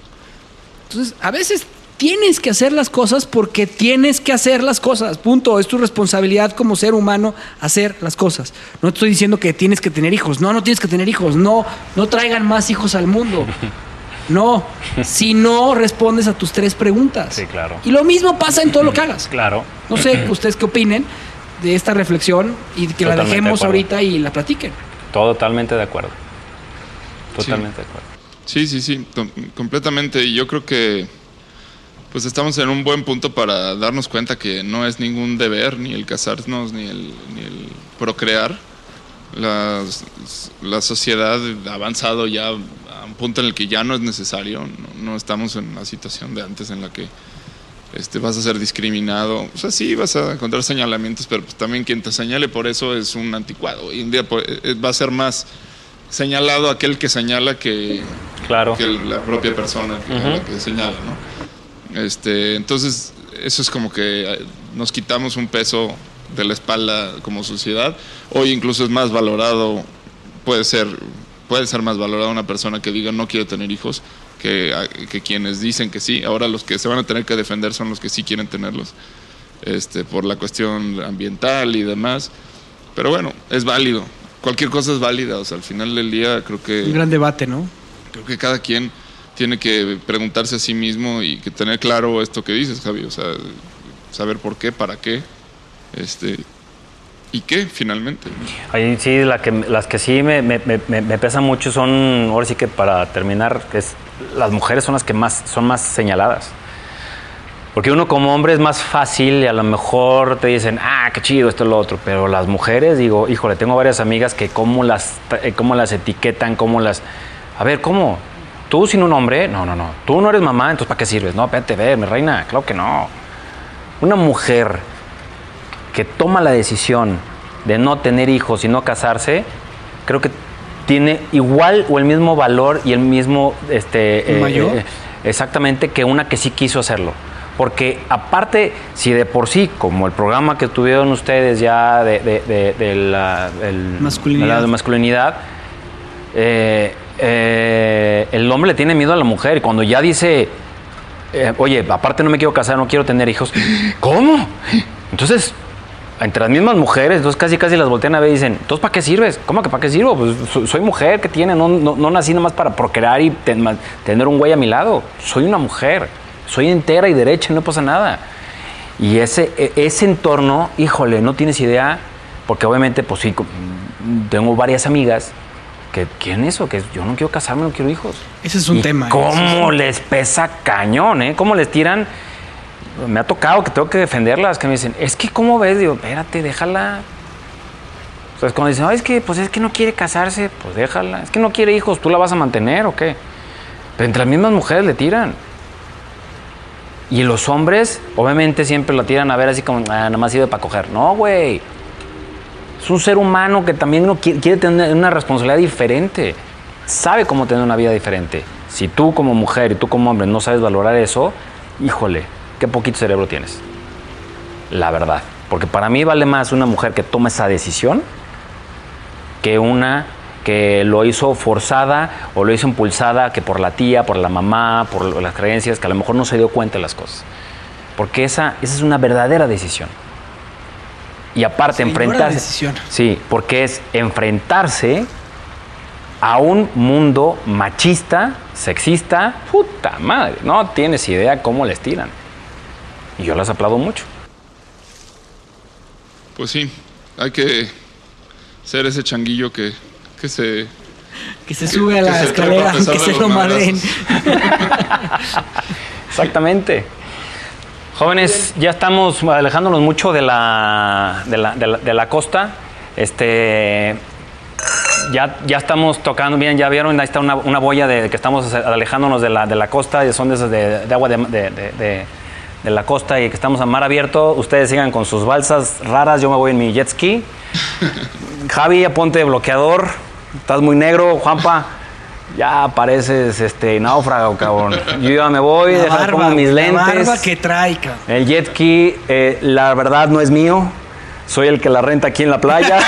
D: Entonces, a veces tienes que hacer las cosas porque tienes que hacer las cosas. Punto. Es tu responsabilidad como ser humano hacer las cosas. No estoy diciendo que tienes que tener hijos. No, no tienes que tener hijos. No, no traigan más hijos al mundo. No, si no respondes a tus tres preguntas.
E: Sí, claro.
D: Y lo mismo pasa en todo lo que hagas.
E: Claro.
D: No sé ustedes qué opinen de esta reflexión y que la
E: Totalmente
D: dejemos ahorita y la platiquen.
E: Totalmente de acuerdo. Totalmente de acuerdo.
C: Sí, sí, sí, completamente. Y yo creo que pues estamos en un buen punto para darnos cuenta que no es ningún deber ni el casarnos ni el, ni el procrear. Las- la sociedad ha avanzado ya a un punto en el que ya no es necesario. No, no estamos en la situación de antes en la que este, vas a ser discriminado. O sea, sí, vas a encontrar señalamientos, pero pues, también quien te señale por eso es un anticuado. Hoy en día pues, eh, va a ser más señalado aquel que señala que,
E: Claro.
C: que la propia persona que, la que señala, ¿no? Este, entonces, eso es como que eh, nos quitamos un peso de la espalda como sociedad. Hoy incluso es más valorado, puede ser, puede ser más valorada una persona que diga no quiero tener hijos que, a- que quienes dicen que sí. Ahora los que se van a tener que defender son los que sí quieren tenerlos, este, por la cuestión ambiental y demás. Pero bueno, es válido. Cualquier cosa es válida. O sea, al final del día creo que
D: Un gran debate, ¿no?
C: creo que cada quien tiene que preguntarse a sí mismo y que tener claro esto que dices, Javi, o sea, saber por qué, para qué, este, y qué finalmente.
E: Ahí sí, la que, las que sí me, me, me, me pesan mucho son, ahora sí que para terminar, que es, las mujeres son las que más son más señaladas. Porque uno como hombre es más fácil y a lo mejor te dicen, ah, qué chido, esto, lo otro. Pero las mujeres, digo, híjole, tengo varias amigas que cómo las, eh, cómo las etiquetan, cómo las... A ver, ¿cómo? ¿Tú sin un hombre? No, no, no. Tú no eres mamá, entonces ¿para qué sirves? No, espérate, ve, mi reina, claro que no. Una mujer que toma la decisión de no tener hijos y no casarse, creo que tiene igual o el mismo valor y el mismo, este,
D: ¿Mayor?
E: exactamente, que una que sí quiso hacerlo. Porque aparte, si de por sí, como el programa que tuvieron ustedes ya de, de- de- de la, el-
D: Masculinidad.
E: la- eh, eh, el hombre le tiene miedo a la mujer y cuando ya dice, eh, oye, aparte no me quiero casar, no quiero tener hijos, ¿cómo? Entonces, entre las mismas mujeres, entonces casi casi las voltean a ver y dicen, ¿entonces para qué sirves? ¿Cómo que para qué sirvo? Pues so- soy mujer, que tiene? No, no, no nací nomás para procrear y ten- tener un güey a mi lado. Soy una mujer, soy entera y derecha y no pasa nada. Y ese, e- ese entorno, híjole, no tienes idea, porque obviamente, pues sí, tengo varias amigas que quieren eso, que yo no quiero casarme, no quiero hijos.
D: Ese es un
E: Y
D: tema, ¿eh?
E: ¿Cómo
D: es
E: les pesa cañón, eh? ¿Cómo les tiran? Me ha tocado que tengo que defenderlas, que me dicen, es que, ¿cómo ves? Digo, espérate, déjala. O cuando dicen, "Ay, es que, pues es que no quiere casarse, pues déjala. Es que no quiere hijos, ¿tú la vas a mantener o qué? Pero entre las mismas mujeres le tiran. Y los hombres, obviamente, siempre la tiran a ver así como, ah, nada más sirve para coger. No, güey. Es un ser humano que también no quiere, quiere tener una responsabilidad diferente. Sabe cómo tener una vida diferente. Si tú como mujer y tú como hombre no sabes valorar eso, híjole, qué poquito cerebro tienes. La verdad. Porque para mí vale más una mujer que toma esa decisión que una que lo hizo forzada o lo hizo impulsada que por la tía, por la mamá, por las creencias, que a lo mejor no se dio cuenta de las cosas. Porque esa, esa es una verdadera decisión. Y aparte,
D: Señora
E: enfrentarse.
D: decisión.
E: Sí, porque es enfrentarse a un mundo machista, sexista, puta madre. No tienes idea cómo les tiran. Y yo las aplaudo mucho.
C: Pues sí, hay que ser ese changuillo que, que se...
D: Que se sube a la
C: que
D: escalera, que se lo madren.
E: Exactamente. Jóvenes, ya estamos alejándonos mucho de la, de la, de la- de la costa. Este, ya, ya estamos tocando bien, ya vieron, ahí está una, una boya de que estamos alejándonos de la, de la costa, y son de esas de, de agua de, de- la costa y que estamos a mar abierto. Ustedes sigan con sus balsas raras, yo me voy en mi jet ski. Javi, aponte bloqueador, estás muy negro, Juanpa. Ya pareces este náufrago, cabrón. Yo ya me voy,
D: La
E: dejar
D: barba,
E: como mis lentes.
D: La barba que trae, cabrón.
E: El jet ski, eh, la verdad, no es mío. Soy el que la renta aquí en la playa.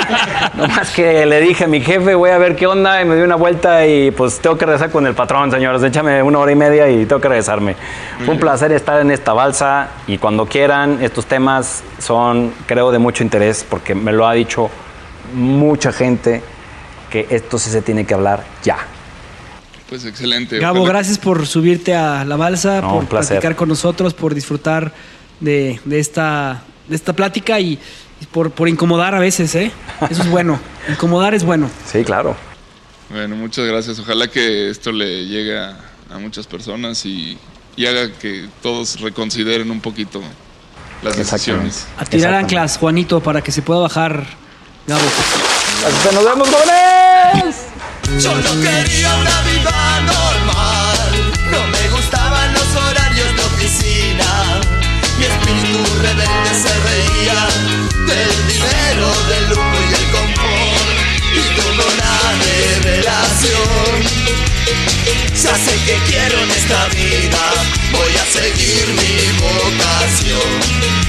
E: Nomás que le dije a mi jefe, voy a ver qué onda, y me dio una vuelta y pues tengo que regresar con el patrón, señores. Échame una hora y media y tengo que regresarme. Fue un placer estar en esta balsa y cuando quieran, estos temas son, creo, de mucho interés porque me lo ha dicho mucha gente que esto sí se tiene que hablar ya.
C: Pues excelente.
D: Gabo,
C: Ojalá-
D: gracias por subirte a la balsa,
E: No,
D: por
E: un placer.
D: platicar con nosotros, por disfrutar de, de esta, de esta plática y, y por, por incomodar a veces, ¿eh? Eso es bueno. Incomodar es bueno.
E: Sí, claro.
C: Bueno, muchas gracias. Ojalá que esto le llegue a, a muchas personas y, y haga que todos reconsideren un poquito las decisiones.
D: A tirar anclas, Juanito, para que se pueda bajar Gabo.
E: ¡Nos vemos, jóvenes!
A: Yo no quería una vida normal. de se reía del dinero, del lucro y el confort y tuvo una revelación. Ya sé que quiero en esta vida, voy a seguir mi vocación.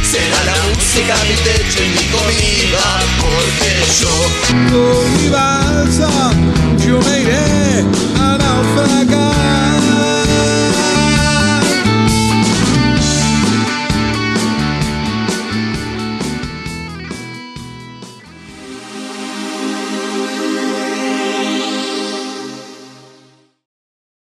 A: Será la música mi techo y mi comida, porque yo
B: con mi balsa yo me iré a naufragar.